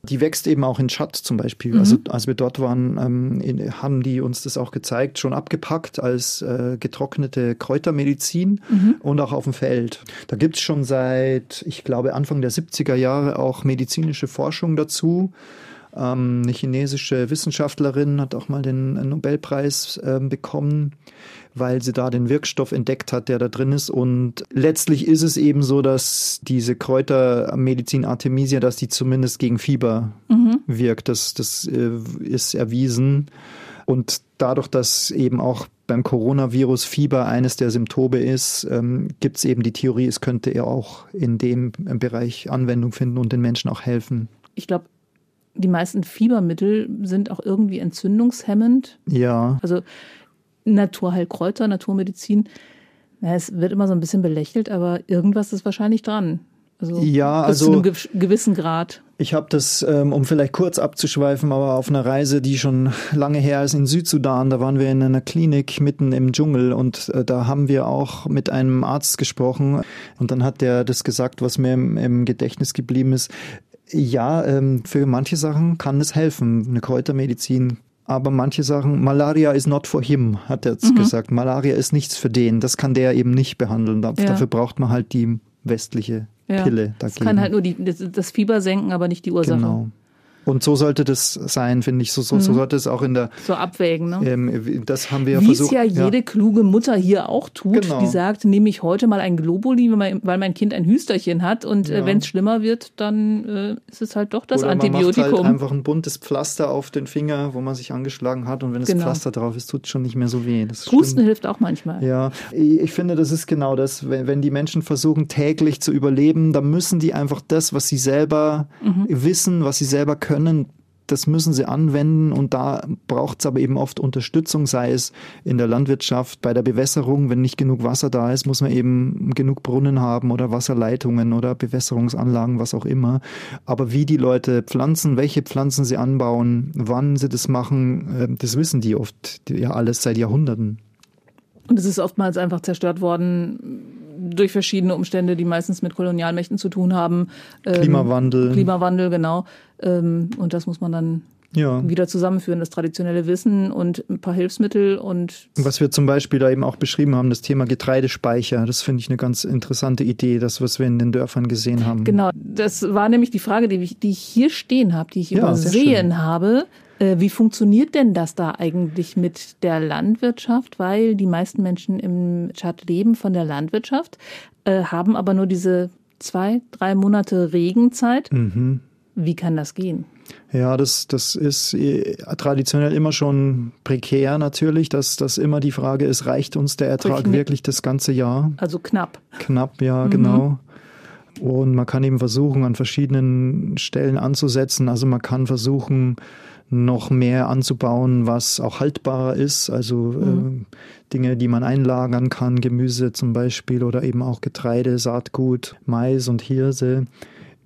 [SPEAKER 3] Die wächst eben auch in Tschad zum Beispiel. Mhm. Also als wir dort waren, ähm, in, haben die uns das auch gezeigt, schon abgepackt als äh, getrocknete Kräutermedizin mhm. und auch auf dem Feld. Da gibt es schon seit, ich glaube, Anfang der 70er Jahre auch medizinische Forschung dazu. Ähm, eine chinesische Wissenschaftlerin hat auch mal den Nobelpreis äh, bekommen weil sie da den Wirkstoff entdeckt hat, der da drin ist. Und letztlich ist es eben so, dass diese Kräutermedizin Artemisia, dass die zumindest gegen Fieber mhm. wirkt. Das, das äh, ist erwiesen. Und dadurch, dass eben auch beim Coronavirus Fieber eines der Symptome ist, ähm, gibt es eben die Theorie, es könnte ja auch in dem Bereich Anwendung finden und den Menschen auch helfen.
[SPEAKER 2] Ich glaube, die meisten Fiebermittel sind auch irgendwie entzündungshemmend.
[SPEAKER 3] Ja.
[SPEAKER 2] Also Naturheilkräuter, Naturmedizin, na, es wird immer so ein bisschen belächelt, aber irgendwas ist wahrscheinlich dran.
[SPEAKER 3] Also ja, also
[SPEAKER 2] zu einem gewissen Grad.
[SPEAKER 3] Ich habe das, ähm, um vielleicht kurz abzuschweifen, aber auf einer Reise, die schon lange her ist in Südsudan, da waren wir in einer Klinik mitten im Dschungel und äh, da haben wir auch mit einem Arzt gesprochen und dann hat der das gesagt, was mir im, im Gedächtnis geblieben ist. Ja, ähm, für manche Sachen kann es helfen. Eine Kräutermedizin aber manche sagen, Malaria is not for him, hat er jetzt mhm. gesagt. Malaria ist nichts für den. Das kann der eben nicht behandeln. Ja. Dafür braucht man halt die westliche Pille
[SPEAKER 2] dagegen. Das kann halt nur die, das Fieber senken, aber nicht die Ursache. Genau.
[SPEAKER 3] Und so sollte das sein, finde ich. So, so, so, mhm. sollte es auch in der.
[SPEAKER 2] So abwägen, ne?
[SPEAKER 3] Ähm, das haben wir ja versucht.
[SPEAKER 2] Wie es ja jede kluge Mutter hier auch tut, genau. die sagt, nehme ich heute mal ein Globuli, weil mein Kind ein Hüsterchen hat und äh, ja. wenn es schlimmer wird, dann äh, ist es halt doch das
[SPEAKER 3] Oder
[SPEAKER 2] Antibiotikum.
[SPEAKER 3] Man macht halt einfach ein buntes Pflaster auf den Finger, wo man sich angeschlagen hat und wenn das genau. Pflaster drauf ist, tut es schon nicht mehr so weh.
[SPEAKER 2] Das Husten stimmt. hilft auch manchmal.
[SPEAKER 3] Ja, ich finde, das ist genau das. Wenn, wenn die Menschen versuchen, täglich zu überleben, dann müssen die einfach das, was sie selber mhm. wissen, was sie selber können, das müssen sie anwenden und da braucht es aber eben oft Unterstützung, sei es in der Landwirtschaft, bei der Bewässerung, wenn nicht genug Wasser da ist, muss man eben genug Brunnen haben oder Wasserleitungen oder Bewässerungsanlagen, was auch immer. Aber wie die Leute pflanzen, welche Pflanzen sie anbauen, wann sie das machen, ähm, das wissen die oft ja alles seit Jahrhunderten.
[SPEAKER 2] Und es ist oftmals einfach zerstört worden durch verschiedene Umstände, die meistens mit Kolonialmächten zu tun haben.
[SPEAKER 3] Ähm, Klimawandel.
[SPEAKER 2] Klimawandel, genau. Ähm, und das muss man dann ja. wieder zusammenführen, das traditionelle Wissen und ein paar Hilfsmittel und.
[SPEAKER 3] Was wir zum Beispiel da eben auch beschrieben haben, das Thema Getreidespeicher, das finde ich eine ganz interessante Idee, das, was wir in den Dörfern gesehen haben.
[SPEAKER 2] Genau, das war nämlich die Frage, die ich, die ich hier stehen habe, die ich ja, übersehen habe. Äh, wie funktioniert denn das da eigentlich mit der Landwirtschaft? Weil die meisten Menschen im Tschad leben von der Landwirtschaft, äh, haben aber nur diese zwei, drei Monate Regenzeit. Mhm. Wie kann das gehen?
[SPEAKER 3] Ja, das, das ist äh, traditionell immer schon prekär natürlich, dass das immer die Frage ist, reicht uns der Ertrag wirklich das ganze Jahr?
[SPEAKER 2] Also knapp.
[SPEAKER 3] Knapp, ja, mhm. genau. Und man kann eben versuchen, an verschiedenen Stellen anzusetzen. Also man kann versuchen, noch mehr anzubauen, was auch haltbarer ist. Also mhm. äh, Dinge, die man einlagern kann, Gemüse zum Beispiel oder eben auch Getreide, Saatgut, Mais und Hirse.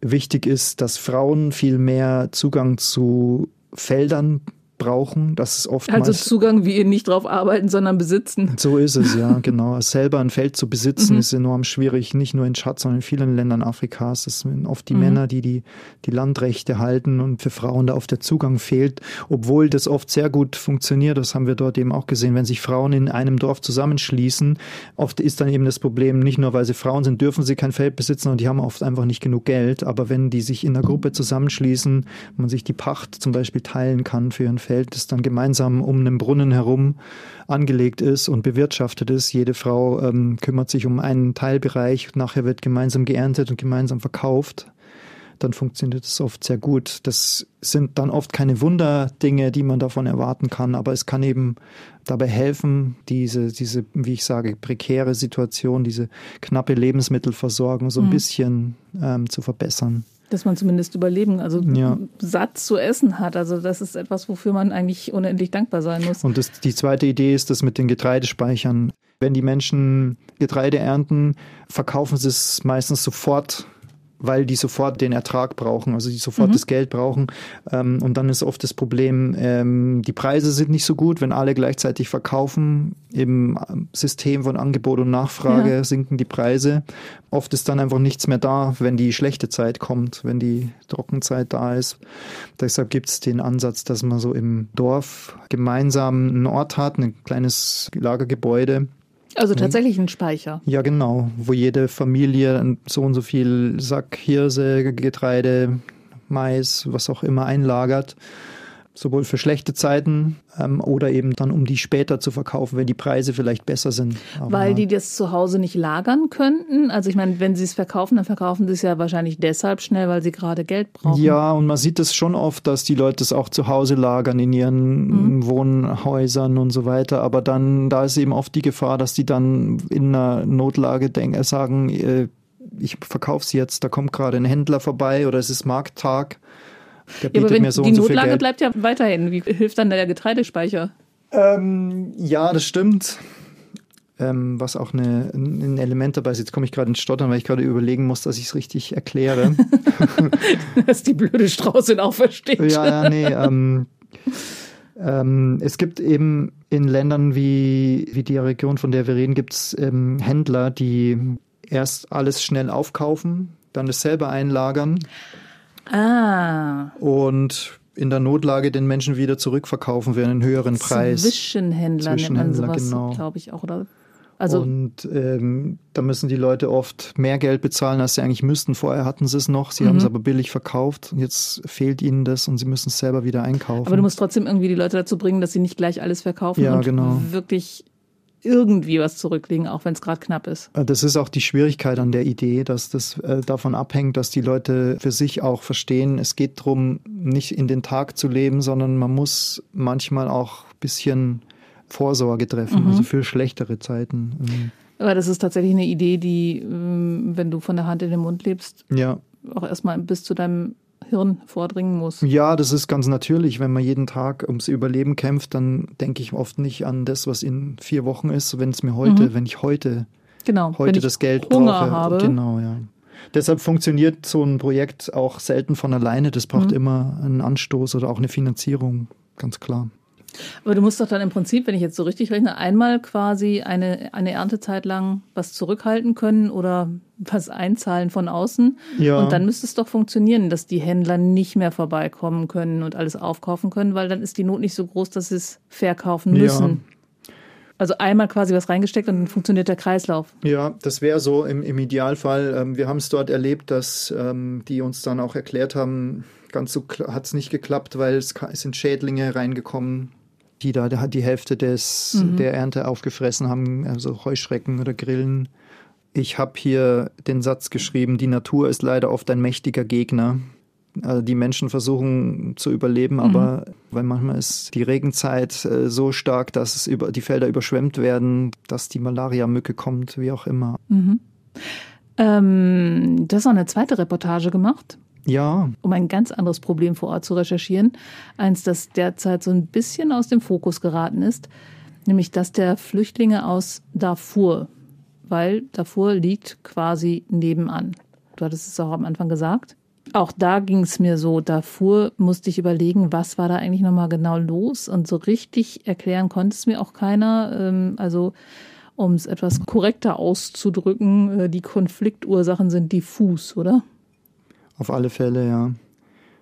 [SPEAKER 3] Wichtig ist, dass Frauen viel mehr Zugang zu Feldern brauchen. Das ist oftmals.
[SPEAKER 2] Also Zugang wie nicht drauf arbeiten, sondern besitzen.
[SPEAKER 3] So ist es, ja, genau. Selber ein Feld zu besitzen mhm. ist enorm schwierig, nicht nur in Tschad, sondern in vielen Ländern Afrikas. Das sind oft die mhm. Männer, die, die die Landrechte halten und für Frauen da oft der Zugang fehlt, obwohl das oft sehr gut funktioniert. Das haben wir dort eben auch gesehen. Wenn sich Frauen in einem Dorf zusammenschließen, oft ist dann eben das Problem, nicht nur weil sie Frauen sind, dürfen sie kein Feld besitzen und die haben oft einfach nicht genug Geld. Aber wenn die sich in einer Gruppe zusammenschließen, man sich die Pacht zum Beispiel teilen kann für ihren Feld, Feld, das dann gemeinsam um einen Brunnen herum angelegt ist und bewirtschaftet ist. Jede Frau ähm, kümmert sich um einen Teilbereich, nachher wird gemeinsam geerntet und gemeinsam verkauft. Dann funktioniert es oft sehr gut. Das sind dann oft keine Wunderdinge, die man davon erwarten kann, aber es kann eben dabei helfen, diese, diese, wie ich sage, prekäre Situation, diese knappe Lebensmittelversorgung so ein mhm. bisschen ähm, zu verbessern
[SPEAKER 2] dass man zumindest überleben, also ja. satt zu essen hat. Also das ist etwas, wofür man eigentlich unendlich dankbar sein muss.
[SPEAKER 3] Und das, die zweite Idee ist das mit den Getreidespeichern. Wenn die Menschen Getreide ernten, verkaufen sie es meistens sofort weil die sofort den Ertrag brauchen, also die sofort mhm. das Geld brauchen. Ähm, und dann ist oft das Problem, ähm, die Preise sind nicht so gut, wenn alle gleichzeitig verkaufen. Im System von Angebot und Nachfrage ja. sinken die Preise. Oft ist dann einfach nichts mehr da, wenn die schlechte Zeit kommt, wenn die Trockenzeit da ist. Deshalb gibt es den Ansatz, dass man so im Dorf gemeinsam einen Ort hat, ein kleines Lagergebäude
[SPEAKER 2] also tatsächlich ein Speicher.
[SPEAKER 3] Ja, genau, wo jede Familie so und so viel Sack Hirse, Getreide, Mais, was auch immer einlagert sowohl für schlechte Zeiten ähm, oder eben dann, um die später zu verkaufen, wenn die Preise vielleicht besser sind.
[SPEAKER 2] Aber weil die das zu Hause nicht lagern könnten? Also ich meine, wenn sie es verkaufen, dann verkaufen sie es ja wahrscheinlich deshalb schnell, weil sie gerade Geld brauchen.
[SPEAKER 3] Ja, und man sieht es schon oft, dass die Leute es auch zu Hause lagern in ihren mhm. Wohnhäusern und so weiter. Aber dann, da ist eben oft die Gefahr, dass die dann in einer Notlage denken, sagen, äh, ich verkaufe es jetzt, da kommt gerade ein Händler vorbei oder es ist Markttag
[SPEAKER 2] der ja, aber wenn so die so Notlage bleibt ja weiterhin. Wie hilft dann der Getreidespeicher?
[SPEAKER 3] Ähm, ja, das stimmt. Ähm, was auch eine, ein Element dabei ist. Jetzt komme ich gerade ins Stottern, weil ich gerade überlegen muss, dass ich es richtig erkläre.
[SPEAKER 2] dass die blöde Straußin auch versteht.
[SPEAKER 3] Ja, ja, nee. Ähm, ähm, es gibt eben in Ländern wie, wie die Region, von der wir reden, gibt es ähm, Händler, die erst alles schnell aufkaufen, dann das selber einlagern
[SPEAKER 2] Ah.
[SPEAKER 3] Und in der Notlage den Menschen wieder zurückverkaufen für einen höheren Preis.
[SPEAKER 2] Zwischenhändler, Zwischenhändler nennt man sowas, genau. glaube ich auch, oder?
[SPEAKER 3] Also und ähm, da müssen die Leute oft mehr Geld bezahlen, als sie eigentlich müssten. Vorher hatten sie es noch, sie mhm. haben es aber billig verkauft und jetzt fehlt ihnen das und sie müssen es selber wieder einkaufen.
[SPEAKER 2] Aber du musst trotzdem irgendwie die Leute dazu bringen, dass sie nicht gleich alles verkaufen
[SPEAKER 3] ja,
[SPEAKER 2] und
[SPEAKER 3] genau.
[SPEAKER 2] wirklich irgendwie was zurücklegen, auch wenn es gerade knapp ist.
[SPEAKER 3] Äh, das ist auch die Schwierigkeit an der Idee, dass das äh, davon abhängt, dass die Leute für sich auch verstehen, es geht darum, nicht in den Tag zu leben, sondern man muss manchmal auch ein bisschen Vorsorge treffen, mhm. also für schlechtere Zeiten. Ähm.
[SPEAKER 2] Aber das ist tatsächlich eine Idee, die, ähm, wenn du von der Hand in den Mund lebst,
[SPEAKER 3] ja.
[SPEAKER 2] auch erstmal bis zu deinem Hirn vordringen muss.
[SPEAKER 3] Ja, das ist ganz natürlich. Wenn man jeden Tag ums Überleben kämpft, dann denke ich oft nicht an das, was in vier Wochen ist, wenn es mir heute, mhm. wenn ich heute,
[SPEAKER 2] genau,
[SPEAKER 3] heute das Geld
[SPEAKER 2] Hunger
[SPEAKER 3] brauche.
[SPEAKER 2] Habe.
[SPEAKER 3] Genau, ja. Deshalb funktioniert so ein Projekt auch selten von alleine. Das braucht mhm. immer einen Anstoß oder auch eine Finanzierung, ganz klar.
[SPEAKER 2] Aber du musst doch dann im Prinzip, wenn ich jetzt so richtig rechne, einmal quasi eine, eine Erntezeit lang was zurückhalten können oder was einzahlen von außen.
[SPEAKER 3] Ja.
[SPEAKER 2] Und dann müsste es doch funktionieren, dass die Händler nicht mehr vorbeikommen können und alles aufkaufen können, weil dann ist die Not nicht so groß, dass sie es verkaufen müssen. Ja. Also einmal quasi was reingesteckt und dann funktioniert der Kreislauf.
[SPEAKER 3] Ja, das wäre so im, im Idealfall. Ähm, wir haben es dort erlebt, dass ähm, die uns dann auch erklärt haben, ganz so hat es nicht geklappt, weil es, es sind Schädlinge reingekommen, die da die Hälfte des, mhm. der Ernte aufgefressen haben, also Heuschrecken oder Grillen. Ich habe hier den Satz geschrieben, die Natur ist leider oft ein mächtiger Gegner. Also die Menschen versuchen zu überleben, mhm. aber weil manchmal ist die Regenzeit äh, so stark, dass es über, die Felder überschwemmt werden, dass die Malaria-Mücke kommt, wie auch immer.
[SPEAKER 2] Mhm. Ähm, du hast auch eine zweite Reportage gemacht
[SPEAKER 3] ja.
[SPEAKER 2] Um ein ganz anderes Problem vor Ort zu recherchieren. Eins, das derzeit so ein bisschen aus dem Fokus geraten ist, nämlich das der Flüchtlinge aus Darfur. Weil Darfur liegt quasi nebenan. Du hattest es auch am Anfang gesagt. Auch da ging es mir so. Darfur musste ich überlegen, was war da eigentlich nochmal genau los? Und so richtig erklären konnte es mir auch keiner. Ähm, also, um es etwas korrekter auszudrücken, äh, die Konfliktursachen sind diffus, oder?
[SPEAKER 3] Auf alle Fälle, ja.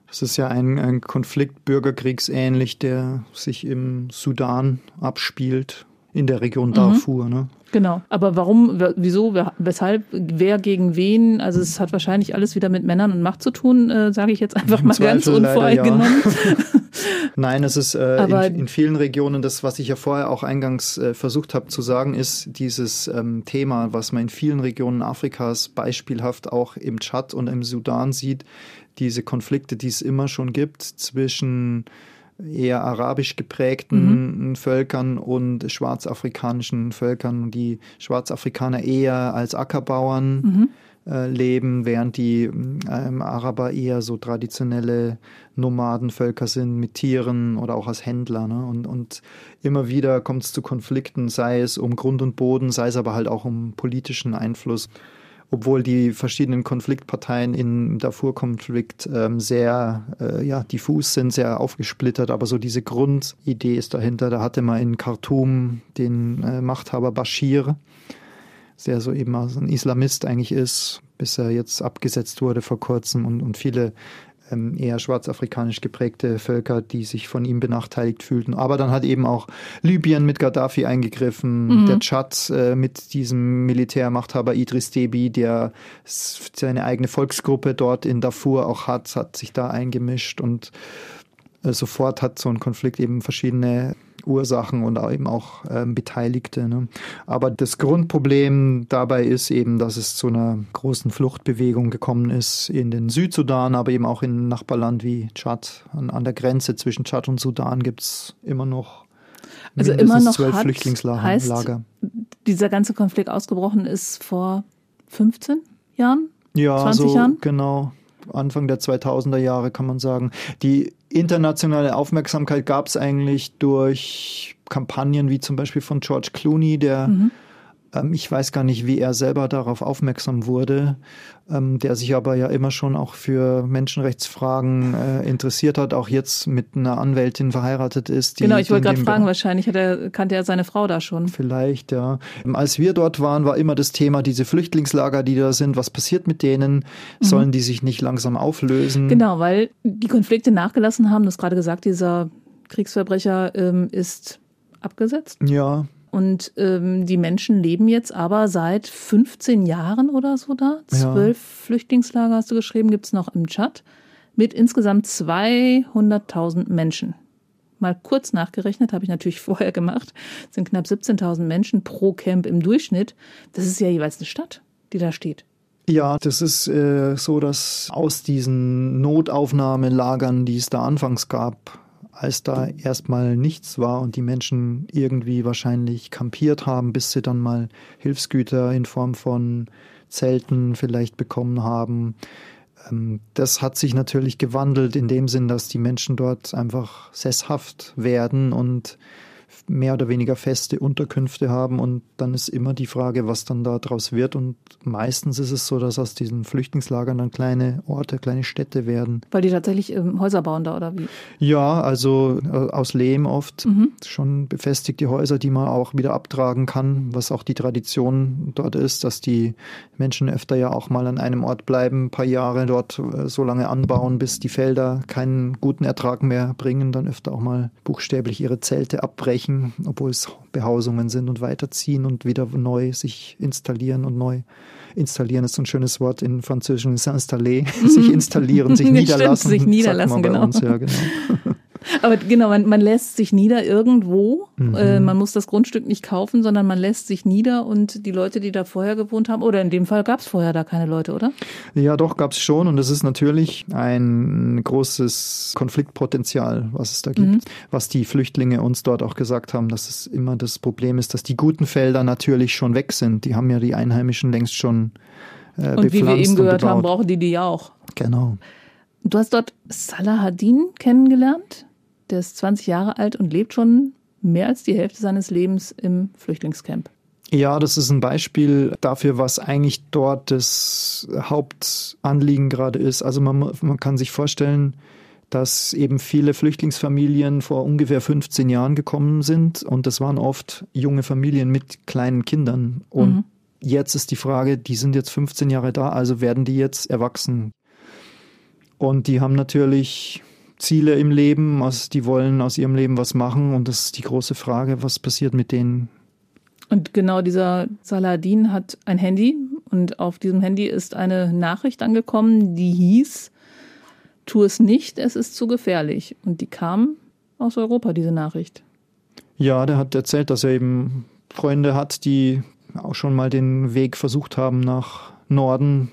[SPEAKER 3] Das ist ja ein, ein Konflikt bürgerkriegsähnlich, der sich im Sudan abspielt, in der Region mhm. Darfur. Mhm. Ne?
[SPEAKER 2] Genau. Aber warum, wieso, weshalb, wer gegen wen? Also es hat wahrscheinlich alles wieder mit Männern und Macht zu tun, äh, sage ich jetzt einfach mal ganz unvoreingenommen. Ja.
[SPEAKER 3] Nein, es ist äh, in, in, vielen Regionen, das, was ich ja vorher auch eingangs äh, versucht habe zu sagen, ist dieses ähm, Thema, was man in vielen Regionen Afrikas beispielhaft auch im Tschad und im Sudan sieht, diese Konflikte, die es immer schon gibt zwischen eher arabisch geprägten mhm. Völkern und schwarzafrikanischen Völkern. Die Schwarzafrikaner eher als Ackerbauern mhm. äh, leben, während die ähm, Araber eher so traditionelle Nomadenvölker sind mit Tieren oder auch als Händler. Ne? Und, und immer wieder kommt es zu Konflikten, sei es um Grund und Boden, sei es aber halt auch um politischen Einfluss. Obwohl die verschiedenen Konfliktparteien im Darfur-Konflikt ähm, sehr äh, ja, diffus sind, sehr aufgesplittert, aber so diese Grundidee ist dahinter. Da hatte man in Khartoum den äh, Machthaber Bashir, der so eben ein Islamist eigentlich ist, bis er jetzt abgesetzt wurde vor kurzem und, und viele eher schwarzafrikanisch geprägte Völker, die sich von ihm benachteiligt fühlten. Aber dann hat eben auch Libyen mit Gaddafi eingegriffen, mhm. der Tschad äh, mit diesem Militärmachthaber Idris Deby, der seine eigene Volksgruppe dort in Darfur auch hat, hat sich da eingemischt und äh, sofort hat so ein Konflikt eben verschiedene Ursachen und eben auch ähm, Beteiligte. Ne? Aber das Grundproblem dabei ist eben, dass es zu einer großen Fluchtbewegung gekommen ist in den Südsudan, aber eben auch in Nachbarland wie Tschad. An, an der Grenze zwischen Tschad und Sudan gibt es immer noch
[SPEAKER 2] also immer noch
[SPEAKER 3] zwölf
[SPEAKER 2] hat,
[SPEAKER 3] Flüchtlingslager.
[SPEAKER 2] Heißt, dieser ganze Konflikt ausgebrochen ist vor 15 Jahren?
[SPEAKER 3] Ja,
[SPEAKER 2] 20
[SPEAKER 3] so,
[SPEAKER 2] Jahren?
[SPEAKER 3] genau. Anfang der 2000er Jahre kann man sagen. Die internationale Aufmerksamkeit gab es eigentlich durch Kampagnen wie zum Beispiel von George Clooney, der mhm. Ähm, ich weiß gar nicht, wie er selber darauf aufmerksam wurde, ähm, der sich aber ja immer schon auch für Menschenrechtsfragen äh, interessiert hat, auch jetzt mit einer Anwältin verheiratet ist.
[SPEAKER 2] Die, genau, ich wollte gerade fragen, wahrscheinlich hat er, kannte er seine Frau da schon.
[SPEAKER 3] Vielleicht, ja. Ähm, als wir dort waren, war immer das Thema, diese Flüchtlingslager, die da sind, was passiert mit denen? Mhm. Sollen die sich nicht langsam auflösen?
[SPEAKER 2] Genau, weil die Konflikte nachgelassen haben, du hast gerade gesagt, dieser Kriegsverbrecher ähm, ist abgesetzt.
[SPEAKER 3] Ja,
[SPEAKER 2] und ähm, die Menschen leben jetzt aber seit 15 Jahren oder so da. Zwölf ja. Flüchtlingslager hast du geschrieben, gibt's noch im Chat. Mit insgesamt 200.000 Menschen. Mal kurz nachgerechnet, habe ich natürlich vorher gemacht, das sind knapp 17.000 Menschen pro Camp im Durchschnitt. Das ist ja jeweils eine Stadt, die da steht.
[SPEAKER 3] Ja, das ist äh, so, dass aus diesen Notaufnahmelagern, die es da anfangs gab, als da erstmal nichts war und die Menschen irgendwie wahrscheinlich kampiert haben, bis sie dann mal Hilfsgüter in Form von Zelten vielleicht bekommen haben. Ähm, das hat sich natürlich gewandelt in dem Sinn, dass die Menschen dort einfach sesshaft werden und mehr oder weniger feste Unterkünfte haben und dann ist immer die Frage, was dann daraus wird und meistens ist es so, dass aus diesen Flüchtlingslagern dann kleine Orte, kleine Städte werden.
[SPEAKER 2] Weil die tatsächlich ähm, Häuser bauen da oder wie?
[SPEAKER 3] Ja, also äh, aus Lehm oft, mhm. schon befestigte Häuser, die man auch wieder abtragen kann, was auch die Tradition dort ist, dass die Menschen öfter ja auch mal an einem Ort bleiben, ein paar Jahre dort äh, so lange anbauen, bis die Felder keinen guten Ertrag mehr bringen, dann öfter auch mal buchstäblich ihre Zelte abbrechen obwohl es Behausungen sind und weiterziehen und wieder neu sich installieren und neu installieren ist so ein schönes Wort in Französisch, s'installer, sich installieren, sich niederlassen.
[SPEAKER 2] Stimmt, sich niederlassen, genau. Uns, ja, genau. Aber genau, man, man lässt sich nieder irgendwo. Mhm. Äh, man muss das Grundstück nicht kaufen, sondern man lässt sich nieder und die Leute, die da vorher gewohnt haben, oder in dem Fall gab es vorher da keine Leute, oder?
[SPEAKER 3] Ja, doch, gab es schon. Und es ist natürlich ein großes Konfliktpotenzial, was es da gibt. Mhm. Was die Flüchtlinge uns dort auch gesagt haben, dass es immer das Problem ist, dass die guten Felder natürlich schon weg sind. Die haben ja die Einheimischen längst schon
[SPEAKER 2] äh, Und wie wir eben gehört haben, brauchen die die auch.
[SPEAKER 3] Genau.
[SPEAKER 2] Du hast dort Salahadin kennengelernt? Der ist 20 Jahre alt und lebt schon mehr als die Hälfte seines Lebens im Flüchtlingscamp.
[SPEAKER 3] Ja, das ist ein Beispiel dafür, was eigentlich dort das Hauptanliegen gerade ist. Also man, man kann sich vorstellen, dass eben viele Flüchtlingsfamilien vor ungefähr 15 Jahren gekommen sind und das waren oft junge Familien mit kleinen Kindern. Und mhm. jetzt ist die Frage, die sind jetzt 15 Jahre da, also werden die jetzt erwachsen. Und die haben natürlich Ziele im Leben, also die wollen aus ihrem Leben was machen und das ist die große Frage, was passiert mit denen.
[SPEAKER 2] Und genau dieser Saladin hat ein Handy und auf diesem Handy ist eine Nachricht angekommen, die hieß, tu es nicht, es ist zu gefährlich. Und die kam aus Europa, diese Nachricht.
[SPEAKER 3] Ja, der hat erzählt, dass er eben Freunde hat, die auch schon mal den Weg versucht haben nach Norden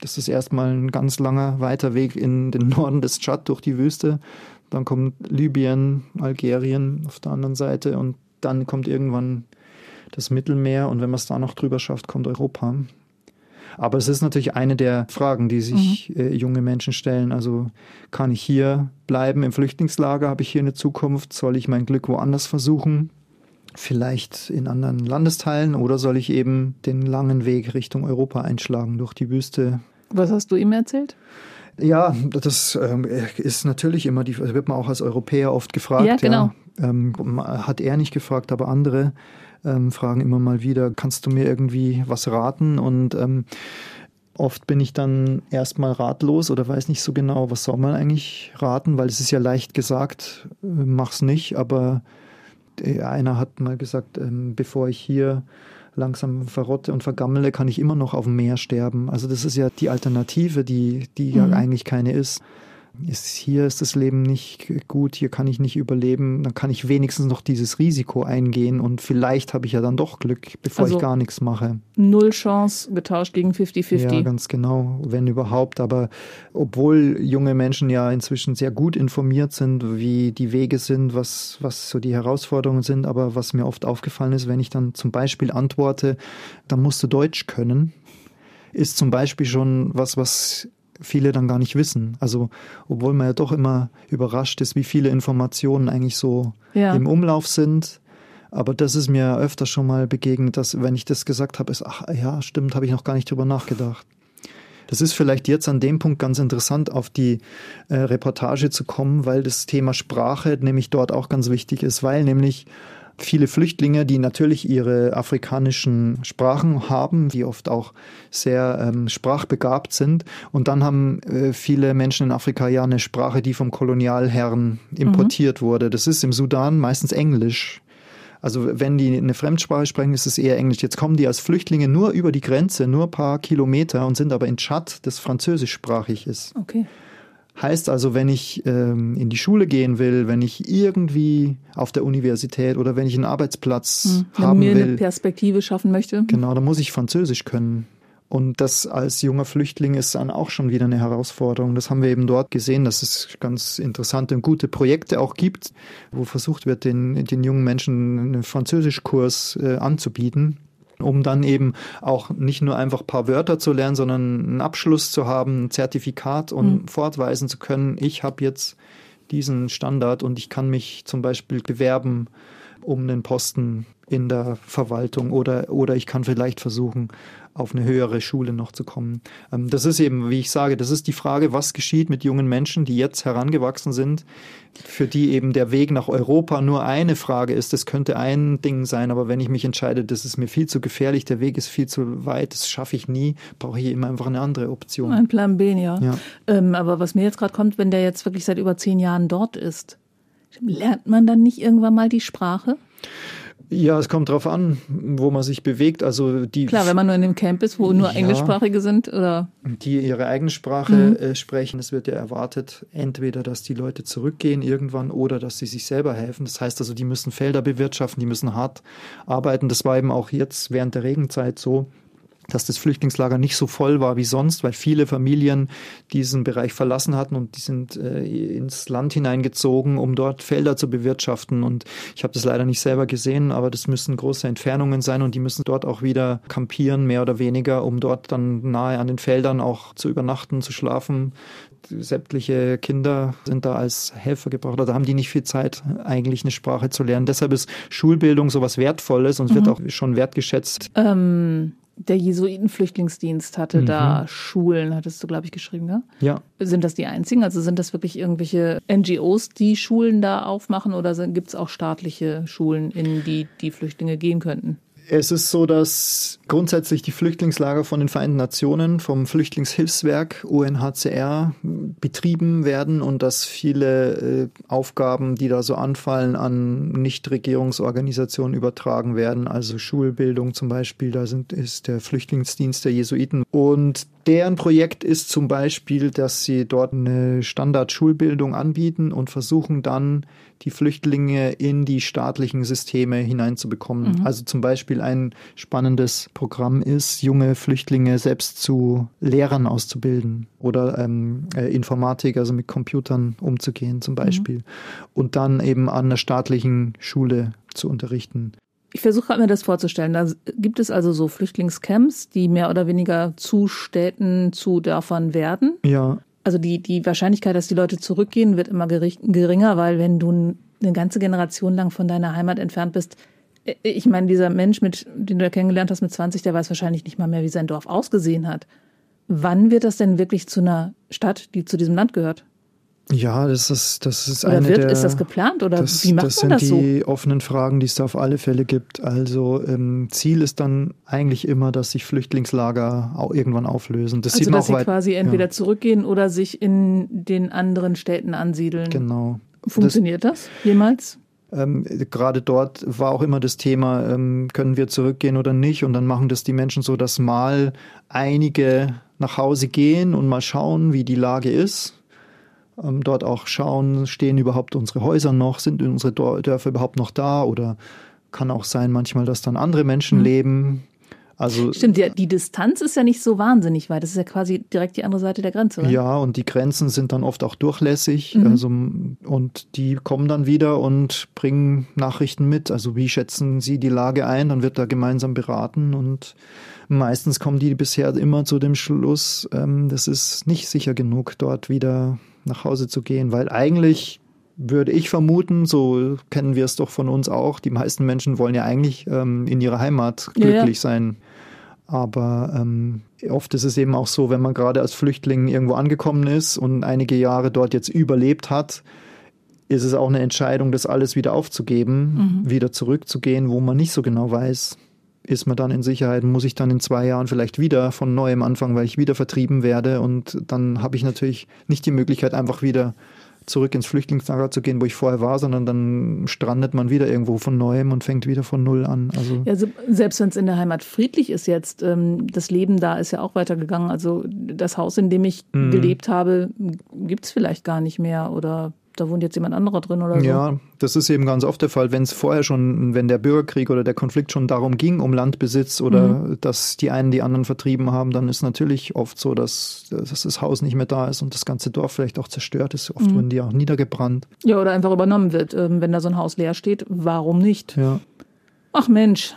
[SPEAKER 3] das ist erstmal ein ganz langer, weiter Weg in den Norden des Tschad durch die Wüste. Dann kommt Libyen, Algerien auf der anderen Seite und dann kommt irgendwann das Mittelmeer und wenn man es da noch drüber schafft, kommt Europa. Aber es ist natürlich eine der Fragen, die sich mhm. äh, junge Menschen stellen. Also kann ich hier bleiben im Flüchtlingslager? Habe ich hier eine Zukunft? Soll ich mein Glück woanders versuchen? Vielleicht in anderen Landesteilen oder soll ich eben den langen Weg Richtung Europa einschlagen durch die Wüste?
[SPEAKER 2] Was hast du ihm erzählt?
[SPEAKER 3] Ja, das ähm, ist natürlich immer, die wird man auch als Europäer oft gefragt.
[SPEAKER 2] Ja, genau.
[SPEAKER 3] Ja. Ähm, hat er nicht gefragt, aber andere ähm, fragen immer mal wieder, kannst du mir irgendwie was raten? Und ähm, oft bin ich dann erstmal ratlos oder weiß nicht so genau, was soll man eigentlich raten, weil es ist ja leicht gesagt, äh, mach's nicht, aber einer hat mal gesagt, ähm, bevor ich hier langsam verrotte und vergammele, kann ich immer noch auf dem Meer sterben. Also das ist ja die Alternative, die, die mhm. ja eigentlich keine ist ist, hier ist das Leben nicht gut, hier kann ich nicht überleben, dann kann ich wenigstens noch dieses Risiko eingehen und vielleicht habe ich ja dann doch Glück, bevor also ich gar nichts mache.
[SPEAKER 2] Null Chance getauscht gegen 50-50.
[SPEAKER 3] Ja, ganz genau, wenn überhaupt. Aber obwohl junge Menschen ja inzwischen sehr gut informiert sind, wie die Wege sind, was, was so die Herausforderungen sind, aber was mir oft aufgefallen ist, wenn ich dann zum Beispiel antworte, dann musst du Deutsch können, ist zum Beispiel schon was, was viele dann gar nicht wissen. Also, obwohl man ja doch immer überrascht ist, wie viele Informationen eigentlich so ja. im Umlauf sind. Aber das ist mir öfter schon mal begegnet, dass wenn ich das gesagt habe, ist, ach ja, stimmt, habe ich noch gar nicht drüber nachgedacht. Das ist vielleicht jetzt an dem Punkt ganz interessant, auf die äh, Reportage zu kommen, weil das Thema Sprache nämlich dort auch ganz wichtig ist, weil nämlich viele Flüchtlinge, die natürlich ihre afrikanischen Sprachen haben, die oft auch sehr ähm, sprachbegabt sind. Und dann haben äh, viele Menschen in Afrika ja eine Sprache, die vom Kolonialherren importiert mhm. wurde. Das ist im Sudan meistens Englisch. Also wenn die eine Fremdsprache sprechen, ist es eher Englisch. Jetzt kommen die als Flüchtlinge nur über die Grenze, nur ein paar Kilometer und sind aber in Tschad, das französischsprachig ist.
[SPEAKER 2] Okay.
[SPEAKER 3] Heißt also, wenn ich ähm, in die Schule gehen will, wenn ich irgendwie auf der Universität oder wenn ich einen Arbeitsplatz hm, haben
[SPEAKER 2] mir
[SPEAKER 3] will,
[SPEAKER 2] eine Perspektive schaffen möchte.
[SPEAKER 3] Genau, dann muss ich Französisch können. Und das als junger Flüchtling ist dann auch schon wieder eine Herausforderung. Das haben wir eben dort gesehen, dass es ganz interessante und gute Projekte auch gibt, wo versucht wird, den, den jungen Menschen einen Französischkurs äh, anzubieten um dann eben auch nicht nur einfach ein paar Wörter zu lernen, sondern einen Abschluss zu haben, ein Zertifikat und mhm. fortweisen zu können, ich habe jetzt diesen Standard und ich kann mich zum Beispiel bewerben um einen Posten in der Verwaltung oder, oder ich kann vielleicht versuchen, auf eine höhere Schule noch zu kommen. Ähm, das ist eben, wie ich sage, das ist die Frage, was geschieht mit jungen Menschen, die jetzt herangewachsen sind, für die eben der Weg nach Europa nur eine Frage ist. Das könnte ein Ding sein, aber wenn ich mich entscheide, das ist mir viel zu gefährlich, der Weg ist viel zu weit, das schaffe ich nie, brauche ich immer einfach eine andere Option.
[SPEAKER 2] Ein Plan B, ja. ja. Ähm, aber was mir jetzt gerade kommt, wenn der jetzt wirklich seit über zehn Jahren dort ist, lernt man dann nicht irgendwann mal die Sprache?
[SPEAKER 3] Ja, es kommt drauf an, wo man sich bewegt. Also die
[SPEAKER 2] Klar, wenn man nur in dem Camp ist, wo nur ja, Englischsprachige sind, oder?
[SPEAKER 3] Die ihre eigene Sprache mhm. äh, sprechen. Es wird ja erwartet, entweder, dass die Leute zurückgehen irgendwann oder dass sie sich selber helfen. Das heißt also, die müssen Felder bewirtschaften, die müssen hart arbeiten. Das war eben auch jetzt während der Regenzeit so dass das Flüchtlingslager nicht so voll war wie sonst, weil viele Familien diesen Bereich verlassen hatten und die sind äh, ins Land hineingezogen, um dort Felder zu bewirtschaften. Und ich habe das leider nicht selber gesehen, aber das müssen große Entfernungen sein und die müssen dort auch wieder kampieren, mehr oder weniger, um dort dann nahe an den Feldern auch zu übernachten, zu schlafen. Sämtliche Kinder sind da als Helfer gebraucht. Da haben die nicht viel Zeit, eigentlich eine Sprache zu lernen. Deshalb ist Schulbildung sowas Wertvolles und mhm. wird auch schon wertgeschätzt.
[SPEAKER 2] Ähm der Jesuitenflüchtlingsdienst hatte mhm. da Schulen, hattest du, glaube ich, geschrieben, ne?
[SPEAKER 3] Ja.
[SPEAKER 2] Sind das die einzigen? Also sind das wirklich irgendwelche NGOs, die Schulen da aufmachen oder gibt es auch staatliche Schulen, in die die Flüchtlinge gehen könnten?
[SPEAKER 3] Es ist so, dass grundsätzlich die Flüchtlingslager von den Vereinten Nationen, vom Flüchtlingshilfswerk UNHCR betrieben werden und dass viele äh, Aufgaben, die da so anfallen, an Nichtregierungsorganisationen übertragen werden, also Schulbildung zum Beispiel, da sind, ist der Flüchtlingsdienst der Jesuiten. Und deren Projekt ist zum Beispiel, dass sie dort eine Standardschulbildung anbieten und versuchen dann, die Flüchtlinge in die staatlichen Systeme hineinzubekommen. Mhm. Also zum Beispiel ein spannendes Programm ist, junge Flüchtlinge selbst zu Lehrern auszubilden oder ähm, äh, Informatik, also mit Computern umzugehen zum mhm. Beispiel. Mhm. Und dann eben an einer staatlichen Schule zu unterrichten.
[SPEAKER 2] Ich versuche mir das vorzustellen. Da gibt es also so Flüchtlingscamps, die mehr oder weniger zu Städten, zu Dörfern werden.
[SPEAKER 3] Ja
[SPEAKER 2] also die, die Wahrscheinlichkeit, dass die Leute zurückgehen, wird immer geringer, weil wenn du eine ganze Generation lang von deiner Heimat entfernt bist, ich meine, dieser Mensch, mit, den du ja kennengelernt hast mit 20, der weiß wahrscheinlich nicht mal mehr, wie sein Dorf ausgesehen hat. Wann wird das denn wirklich zu einer Stadt, die zu diesem Land gehört?
[SPEAKER 3] Ja, das ist, das ist
[SPEAKER 2] Oder
[SPEAKER 3] eine
[SPEAKER 2] wird,
[SPEAKER 3] der.
[SPEAKER 2] ist das geplant oder
[SPEAKER 3] das,
[SPEAKER 2] wie macht
[SPEAKER 3] das
[SPEAKER 2] man
[SPEAKER 3] sind
[SPEAKER 2] das so?
[SPEAKER 3] die offenen Fragen, die es da auf alle Fälle gibt. Also ähm, Ziel ist dann eigentlich immer, dass sich Flüchtlingslager auch irgendwann auflösen. Das
[SPEAKER 2] Also,
[SPEAKER 3] sieht man
[SPEAKER 2] dass
[SPEAKER 3] auch
[SPEAKER 2] sie
[SPEAKER 3] weit.
[SPEAKER 2] quasi entweder
[SPEAKER 3] ja,
[SPEAKER 2] zurückgehen oder sich in den anderen Städten ansiedeln.
[SPEAKER 3] genau.
[SPEAKER 2] Funktioniert das, jemals?
[SPEAKER 3] Ähm, Gerade dort war auch immer das Thema, ähm, können wir zurückgehen oder nicht? Und dann machen das die Menschen so, dass mal einige nach Hause gehen und mal schauen, wie die Lage ist. Ähm, dort auch schauen, stehen überhaupt unsere Häuser noch, sind unsere Dörfer überhaupt noch da? Oder kann auch sein manchmal, dass dann andere Menschen
[SPEAKER 2] Mhm.
[SPEAKER 3] leben. Also
[SPEAKER 2] Stimmt, die, die Distanz ist ja nicht so wahnsinnig weit. Das ist ja quasi direkt die andere Seite der Grenze. Oder?
[SPEAKER 3] Ja, und die Grenzen sind dann oft auch durchlässig.
[SPEAKER 2] Mhm.
[SPEAKER 3] Also, und die kommen dann wieder und bringen Nachrichten mit. Also wie schätzen sie die Lage ein? Dann wird da gemeinsam beraten und meistens kommen die bisher immer zu dem Schluss, ähm, das ist nicht sicher genug, dort wieder nach Hause zu gehen, weil eigentlich würde ich vermuten, so kennen wir es doch von uns auch, die meisten Menschen wollen ja eigentlich ähm, in ihrer Heimat
[SPEAKER 2] Ja, ja.
[SPEAKER 3] glücklich sein. Aber ähm, oft ist es eben auch so, wenn man gerade als Flüchtling irgendwo angekommen ist und einige Jahre dort jetzt überlebt hat, ist es auch eine Entscheidung, das alles wieder aufzugeben, wieder zurückzugehen, wo man nicht so genau weiß, ist man dann in Sicherheit, muss ich dann in zwei Jahren vielleicht wieder von neuem anfangen, weil ich wieder vertrieben werde und dann habe ich natürlich nicht die Möglichkeit, einfach wieder zurück ins Flüchtlingslager zu gehen, wo ich vorher war, sondern dann strandet man wieder irgendwo von neuem und fängt wieder von null an. Also
[SPEAKER 2] Ja, also selbst wenn es in der Heimat friedlich ist jetzt, ähm, das Leben da ist ja auch weitergegangen. Also das Haus, in dem ich
[SPEAKER 3] Mhm.
[SPEAKER 2] gelebt habe, gibt es vielleicht gar nicht mehr oder da wohnt jetzt jemand anderer drin oder so.
[SPEAKER 3] Ja, das ist eben ganz oft der Fall, wenn es vorher schon, wenn der Bürgerkrieg oder der Konflikt schon darum ging, um Landbesitz oder
[SPEAKER 2] Mhm.
[SPEAKER 3] dass die einen die anderen vertrieben haben, dann ist natürlich oft so, dass, dass das Haus nicht mehr da ist und das ganze Dorf vielleicht auch zerstört ist. Oft
[SPEAKER 2] Mhm.
[SPEAKER 3] wurden die auch niedergebrannt.
[SPEAKER 2] Ja, oder einfach übernommen wird. Ähm, wenn da so ein Haus leer steht, warum nicht?
[SPEAKER 3] Ja.
[SPEAKER 2] Ach Mensch,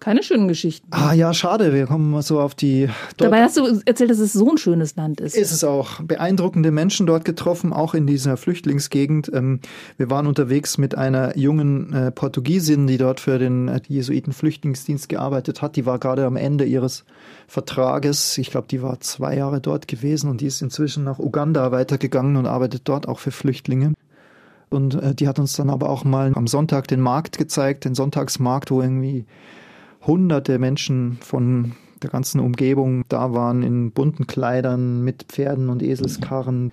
[SPEAKER 2] keine schönen Geschichten.
[SPEAKER 3] Ah ja, schade, wir kommen mal so auf die.
[SPEAKER 2] Dabei hast du erzählt, dass es so ein schönes Land ist.
[SPEAKER 3] ist es auch beeindruckende Menschen dort getroffen, auch in dieser Flüchtlingsgegend. Ähm, Wir waren unterwegs mit einer jungen äh, Portugiesin, die dort für den äh, Jesuiten-Flüchtlingsdienst gearbeitet hat. Die war gerade am Ende ihres Vertrages. Ich glaube, die war zwei Jahre dort gewesen und die ist inzwischen nach Uganda weitergegangen und arbeitet dort auch für Flüchtlinge. Und äh, die hat uns dann aber auch mal am Sonntag den Markt gezeigt, den Sonntagsmarkt, wo irgendwie hunderte Menschen von der ganzen Umgebung da waren in bunten Kleidern mit Pferden und Eselskarren.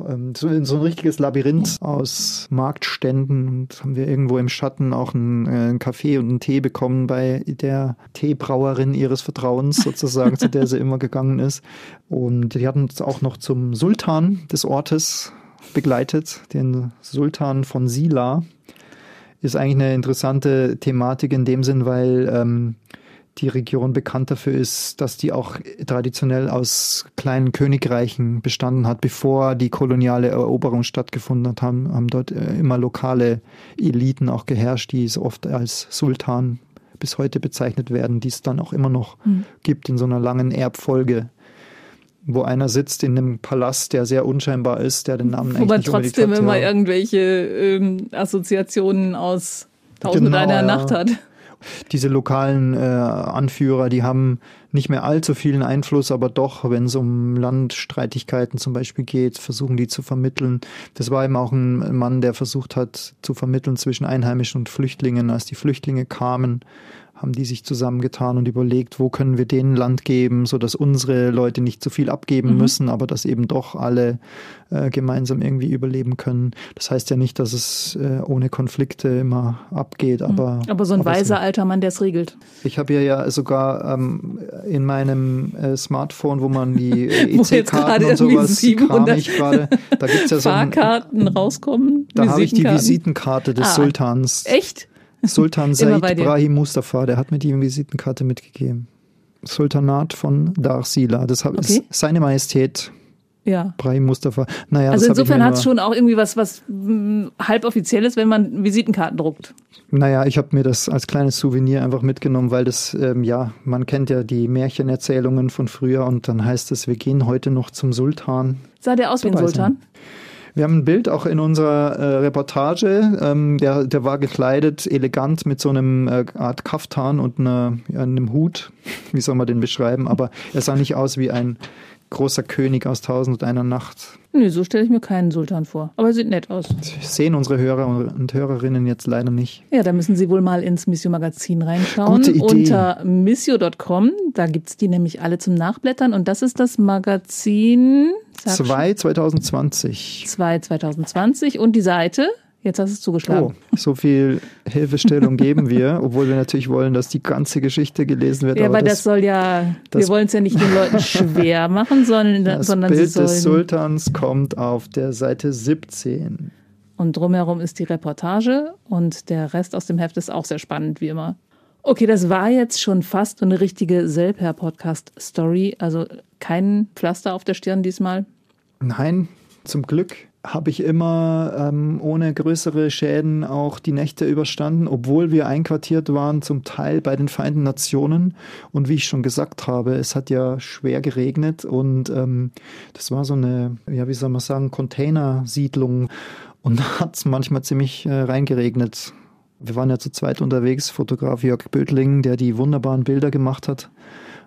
[SPEAKER 3] Ähm, So, ein richtiges Labyrinth aus Marktständen und haben wir irgendwo im Schatten auch einen, äh, Kaffee und einen Tee bekommen bei der Teebrauerin ihres Vertrauens sozusagen, zu der sie immer gegangen ist. Und die hatten uns auch noch zum Sultan des Ortes begleitet, den Sultan von Sila. Ist eigentlich eine interessante Thematik in dem Sinn, weil ähm, die Region bekannt dafür ist, dass die auch traditionell aus kleinen Königreichen bestanden hat. Bevor die koloniale Eroberung stattgefunden hat, haben, haben dort äh, immer lokale Eliten auch geherrscht, die so oft als Sultan bis heute bezeichnet werden, die es dann auch immer noch gibt in so einer langen Erbfolge, wo einer sitzt in einem Palast, der sehr unscheinbar ist, der den Namen
[SPEAKER 2] Wo man trotzdem
[SPEAKER 3] hat,
[SPEAKER 2] immer
[SPEAKER 3] ja.
[SPEAKER 2] irgendwelche ähm, Assoziationen aus Tausend
[SPEAKER 3] Genau,
[SPEAKER 2] einer
[SPEAKER 3] ja.
[SPEAKER 2] Nacht hat.
[SPEAKER 3] diese lokalen äh, Anführer, die haben nicht mehr allzu vielen Einfluss, aber doch, wenn es um Landstreitigkeiten zum Beispiel geht, versuchen die zu vermitteln. Das war eben auch ein Mann, der versucht hat zu vermitteln zwischen Einheimischen und Flüchtlingen. Als die Flüchtlinge kamen, haben die sich zusammengetan und überlegt, wo können wir denen Land geben, so dass unsere Leute nicht zu viel abgeben
[SPEAKER 2] Mhm.
[SPEAKER 3] müssen, aber dass eben doch alle äh, gemeinsam irgendwie überleben können. Das heißt ja nicht, dass es äh, ohne Konflikte immer abgeht, aber
[SPEAKER 2] Mhm. Aber so ein
[SPEAKER 3] aber
[SPEAKER 2] weiser alter Mann, der es regelt.
[SPEAKER 3] ich habe ja, ja sogar ähm, in meinem äh, Smartphone, wo man die äh, EC-Karten
[SPEAKER 2] gerade
[SPEAKER 3] und sowas
[SPEAKER 2] 700
[SPEAKER 3] kram ich gerade. Da gibt's ja so
[SPEAKER 2] Fahrkarten rauskommen.
[SPEAKER 3] da habe ich die. Visitenkarte des
[SPEAKER 2] Ah,
[SPEAKER 3] Sultans.
[SPEAKER 2] Echt?
[SPEAKER 3] Sultan Said
[SPEAKER 2] bei dir.
[SPEAKER 3] Brahim Mustafa, der hat mir die Visitenkarte mitgegeben. Sultanat von Dar Sila. Das hab,
[SPEAKER 2] Okay.
[SPEAKER 3] ist seine Majestät
[SPEAKER 2] Ja.
[SPEAKER 3] Brahim Mustafa. Naja,
[SPEAKER 2] Also insofern hat es schon auch irgendwie was, was mh, halboffizielles, wenn man Visitenkarten druckt.
[SPEAKER 3] Naja, ich habe mir das als kleines Souvenir einfach mitgenommen, weil das, ähm, ja, man kennt ja die Märchenerzählungen von früher und dann heißt es, wir gehen heute noch zum Sultan.
[SPEAKER 2] Sah der aus wie ein Sultan?
[SPEAKER 3] Wir haben ein Bild auch in unserer äh, Reportage. Ähm, der, der war gekleidet, elegant mit so einem äh, Art Kaftan und einer, einem Hut. Wie soll man den beschreiben? Aber er sah nicht aus wie ein großer König aus Tausend und einer Nacht.
[SPEAKER 2] Nö, so stelle ich mir keinen Sultan vor. Aber er sieht nett aus.
[SPEAKER 3] Sehen unsere Hörer und Hörerinnen jetzt leider nicht.
[SPEAKER 2] Ja, da müssen Sie wohl mal ins Missio-Magazin reinschauen.
[SPEAKER 3] Gute Idee.
[SPEAKER 2] Unter missio.com. Da gibt's die nämlich alle zum Nachblättern. Und das ist das Magazin sag schon,
[SPEAKER 3] 2 2020.
[SPEAKER 2] 2 2020. Und die Seite, jetzt hast du es zugeschlagen.
[SPEAKER 3] Oh, so viel Hilfestellung geben wir, obwohl wir natürlich wollen, dass die ganze Geschichte gelesen wird.
[SPEAKER 2] ja,
[SPEAKER 3] aber
[SPEAKER 2] aber das, soll ja,
[SPEAKER 3] das-
[SPEAKER 2] wir wollen es ja nicht den Leuten schwer machen, sondern,
[SPEAKER 3] das
[SPEAKER 2] sondern sie
[SPEAKER 3] Bild
[SPEAKER 2] sollen.
[SPEAKER 3] des Sultans kommt auf der Seite 17.
[SPEAKER 2] Und drumherum ist die Reportage und der Rest aus dem Heft ist auch sehr spannend, wie immer. Okay, das war jetzt schon fast eine richtige Selper-Podcast-Story. Also kein Pflaster auf der Stirn diesmal.
[SPEAKER 3] Nein, zum Glück habe ich immer ähm, ohne größere Schäden auch die Nächte überstanden, obwohl wir einquartiert waren, zum Teil bei den Vereinten Nationen. Und wie ich schon gesagt habe, es hat ja schwer geregnet und ähm, das war so eine, ja, wie soll man sagen, Containersiedlung. Und da hat es manchmal ziemlich äh, reingeregnet. Wir waren ja zu zweit unterwegs, Fotograf Jörg Bödling, der die wunderbaren Bilder gemacht hat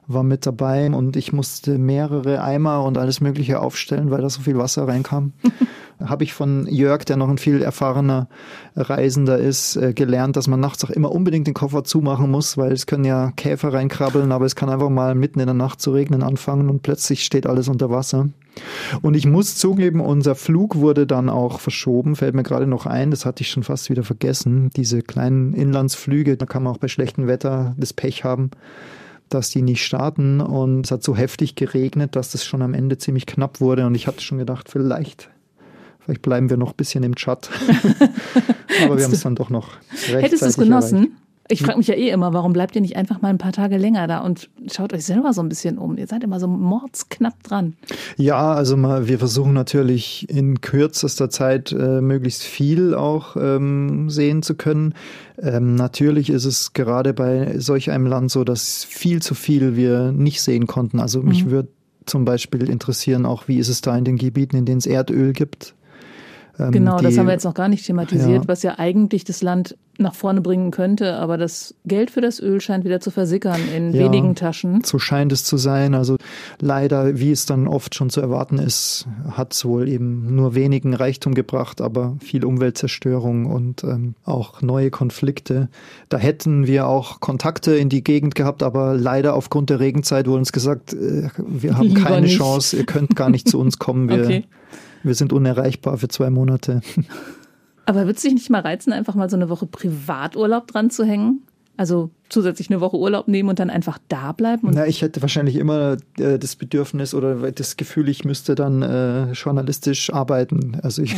[SPEAKER 3] war mit dabei und ich musste mehrere Eimer und alles Mögliche aufstellen, weil da so viel Wasser reinkam. Habe ich von Jörg, der noch ein viel erfahrener Reisender ist, äh, gelernt, dass man nachts auch immer unbedingt den Koffer zumachen muss, weil es können ja Käfer reinkrabbeln, aber es kann einfach mal mitten in der Nacht zu regnen anfangen und plötzlich steht alles unter Wasser. Und ich muss zugeben, unser Flug wurde dann auch verschoben, fällt mir gerade noch ein, das hatte ich schon fast wieder vergessen. Diese kleinen Inlandsflüge, da kann man auch bei schlechtem Wetter das Pech haben dass die nicht starten und es hat so heftig geregnet, dass das schon am Ende ziemlich knapp wurde und ich hatte schon gedacht, vielleicht, vielleicht bleiben wir noch ein bisschen im Chat. Aber wir haben es dann doch noch rechtzeitig
[SPEAKER 2] Hättest du es
[SPEAKER 3] erreicht.
[SPEAKER 2] Ich frage mich ja eh immer, warum bleibt ihr nicht einfach mal ein paar Tage länger da und schaut euch selber so ein bisschen um? Ihr seid immer so mordsknapp dran.
[SPEAKER 3] Ja, also mal, wir versuchen natürlich in kürzester Zeit äh, möglichst viel auch ähm, sehen zu können. Ähm, natürlich ist es gerade bei solch einem Land so, dass viel zu viel wir nicht sehen konnten. Also mich
[SPEAKER 2] Mhm.
[SPEAKER 3] würde zum Beispiel interessieren, auch wie ist es da in den Gebieten, in denen es Erdöl gibt. Ähm,
[SPEAKER 2] Genau, das
[SPEAKER 3] die-
[SPEAKER 2] haben wir jetzt noch gar nicht thematisiert,
[SPEAKER 3] Ja.
[SPEAKER 2] was ja eigentlich das Land nach vorne bringen könnte, aber das Geld für das Öl scheint wieder zu versickern in
[SPEAKER 3] Ja.
[SPEAKER 2] wenigen Taschen.
[SPEAKER 3] So scheint es zu sein. Also leider, wie es dann oft schon zu erwarten ist, hat es wohl eben nur wenigen Reichtum gebracht, aber viel Umweltzerstörung und ähm, auch neue Konflikte. Da hätten wir auch Kontakte in die Gegend gehabt, aber leider aufgrund der Regenzeit wurde uns gesagt, äh, wir haben
[SPEAKER 2] Lieber
[SPEAKER 3] keine
[SPEAKER 2] nicht.
[SPEAKER 3] Chance, ihr könnt gar nicht zu uns kommen. Wir,
[SPEAKER 2] Okay.
[SPEAKER 3] Wir sind unerreichbar für zwei Monate.
[SPEAKER 2] Aber wird es dich nicht mal reizen, einfach mal so eine Woche Privaturlaub dran zu hängen? Also zusätzlich eine Woche Urlaub nehmen und dann einfach da bleiben?
[SPEAKER 3] Na, ich hätte wahrscheinlich immer äh, das Bedürfnis oder das Gefühl, ich müsste dann äh, journalistisch arbeiten. Also ich,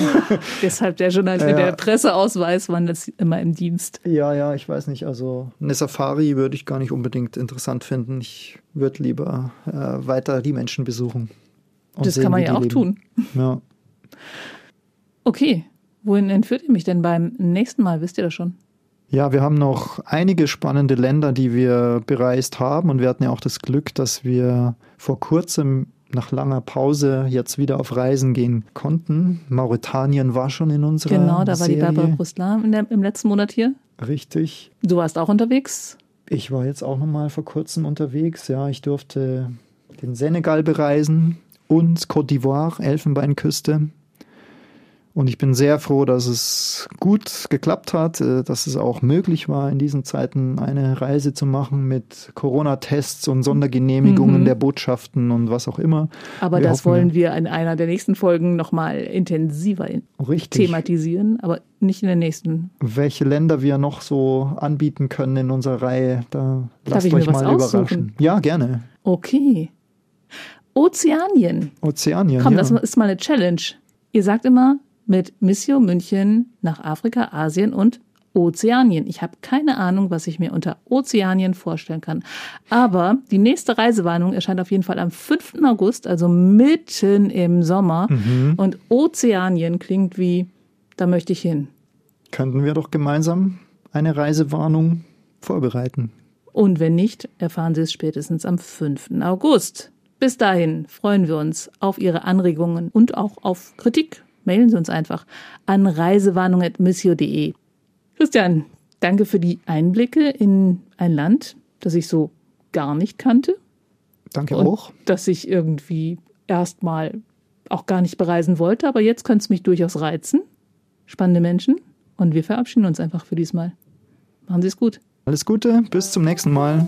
[SPEAKER 2] deshalb der Journal
[SPEAKER 3] Ja.
[SPEAKER 2] der Presseausweis war das immer im Dienst.
[SPEAKER 3] ja, ja, ich weiß nicht. Also eine Safari würde ich gar nicht unbedingt interessant finden. Ich würde lieber äh, weiter die Menschen besuchen. und
[SPEAKER 2] Das
[SPEAKER 3] sehen,
[SPEAKER 2] kann man ja auch
[SPEAKER 3] leben.
[SPEAKER 2] tun.
[SPEAKER 3] Ja.
[SPEAKER 2] Okay, wohin entführt ihr mich denn beim nächsten Mal? Wisst ihr das schon?
[SPEAKER 3] ja, wir haben noch einige spannende Länder, die wir bereist haben. Und wir hatten ja auch das Glück, dass wir vor kurzem nach langer Pause jetzt wieder auf Reisen gehen konnten. Mauretanien war schon in unserer
[SPEAKER 2] Genau, da war die
[SPEAKER 3] Serie.
[SPEAKER 2] Barbara Brüssler in der, im letzten Monat hier.
[SPEAKER 3] Richtig.
[SPEAKER 2] Du warst auch unterwegs.
[SPEAKER 3] Ich war jetzt auch noch mal vor kurzem unterwegs. Ja, ich durfte den Senegal bereisen und Côte d'Ivoire, Elfenbeinküste. Und ich bin sehr froh, dass es gut geklappt hat, äh, dass es auch möglich war, in diesen Zeiten eine Reise zu machen mit Corona-Tests und Sondergenehmigungen
[SPEAKER 2] Mhm.
[SPEAKER 3] der Botschaften und was auch immer.
[SPEAKER 2] Aber
[SPEAKER 3] Wir
[SPEAKER 2] das
[SPEAKER 3] hoffen,
[SPEAKER 2] wollen wir in einer der nächsten Folgen nochmal intensiver in
[SPEAKER 3] Richtig.
[SPEAKER 2] thematisieren, aber nicht in der nächsten.
[SPEAKER 3] Welche Länder wir noch so anbieten können in unserer Reihe, da
[SPEAKER 2] Darf
[SPEAKER 3] lasst
[SPEAKER 2] ich mir
[SPEAKER 3] euch mal
[SPEAKER 2] aussuchen?
[SPEAKER 3] überraschen. Ja, gerne.
[SPEAKER 2] Okay. Ozeanien.
[SPEAKER 3] Ozeanien.
[SPEAKER 2] Komm,
[SPEAKER 3] ja.
[SPEAKER 2] das ist mal eine Challenge. Ihr sagt immer mit Missio München nach Afrika, Asien und Ozeanien. Ich habe keine Ahnung, was ich mir unter Ozeanien vorstellen kann. Aber die nächste Reisewarnung erscheint auf jeden Fall am 5. August, also mitten im Sommer.
[SPEAKER 3] Mhm.
[SPEAKER 2] Und Ozeanien klingt wie, da möchte ich hin.
[SPEAKER 3] könnten wir doch gemeinsam eine Reisewarnung vorbereiten.
[SPEAKER 2] Und wenn nicht, erfahren Sie es spätestens am 5. August. Bis dahin freuen wir uns auf Ihre Anregungen und auch auf Kritik. Mailen Sie uns einfach an reisewarnung.missio.de. Christian, danke für die Einblicke in ein Land, das ich so gar nicht kannte.
[SPEAKER 3] Danke
[SPEAKER 2] und
[SPEAKER 3] auch.
[SPEAKER 2] Das ich irgendwie erstmal auch gar nicht bereisen wollte, aber jetzt könnte es mich durchaus reizen. Spannende Menschen. Und wir verabschieden uns einfach für diesmal. Machen Sie es gut.
[SPEAKER 3] Alles Gute, bis zum nächsten Mal.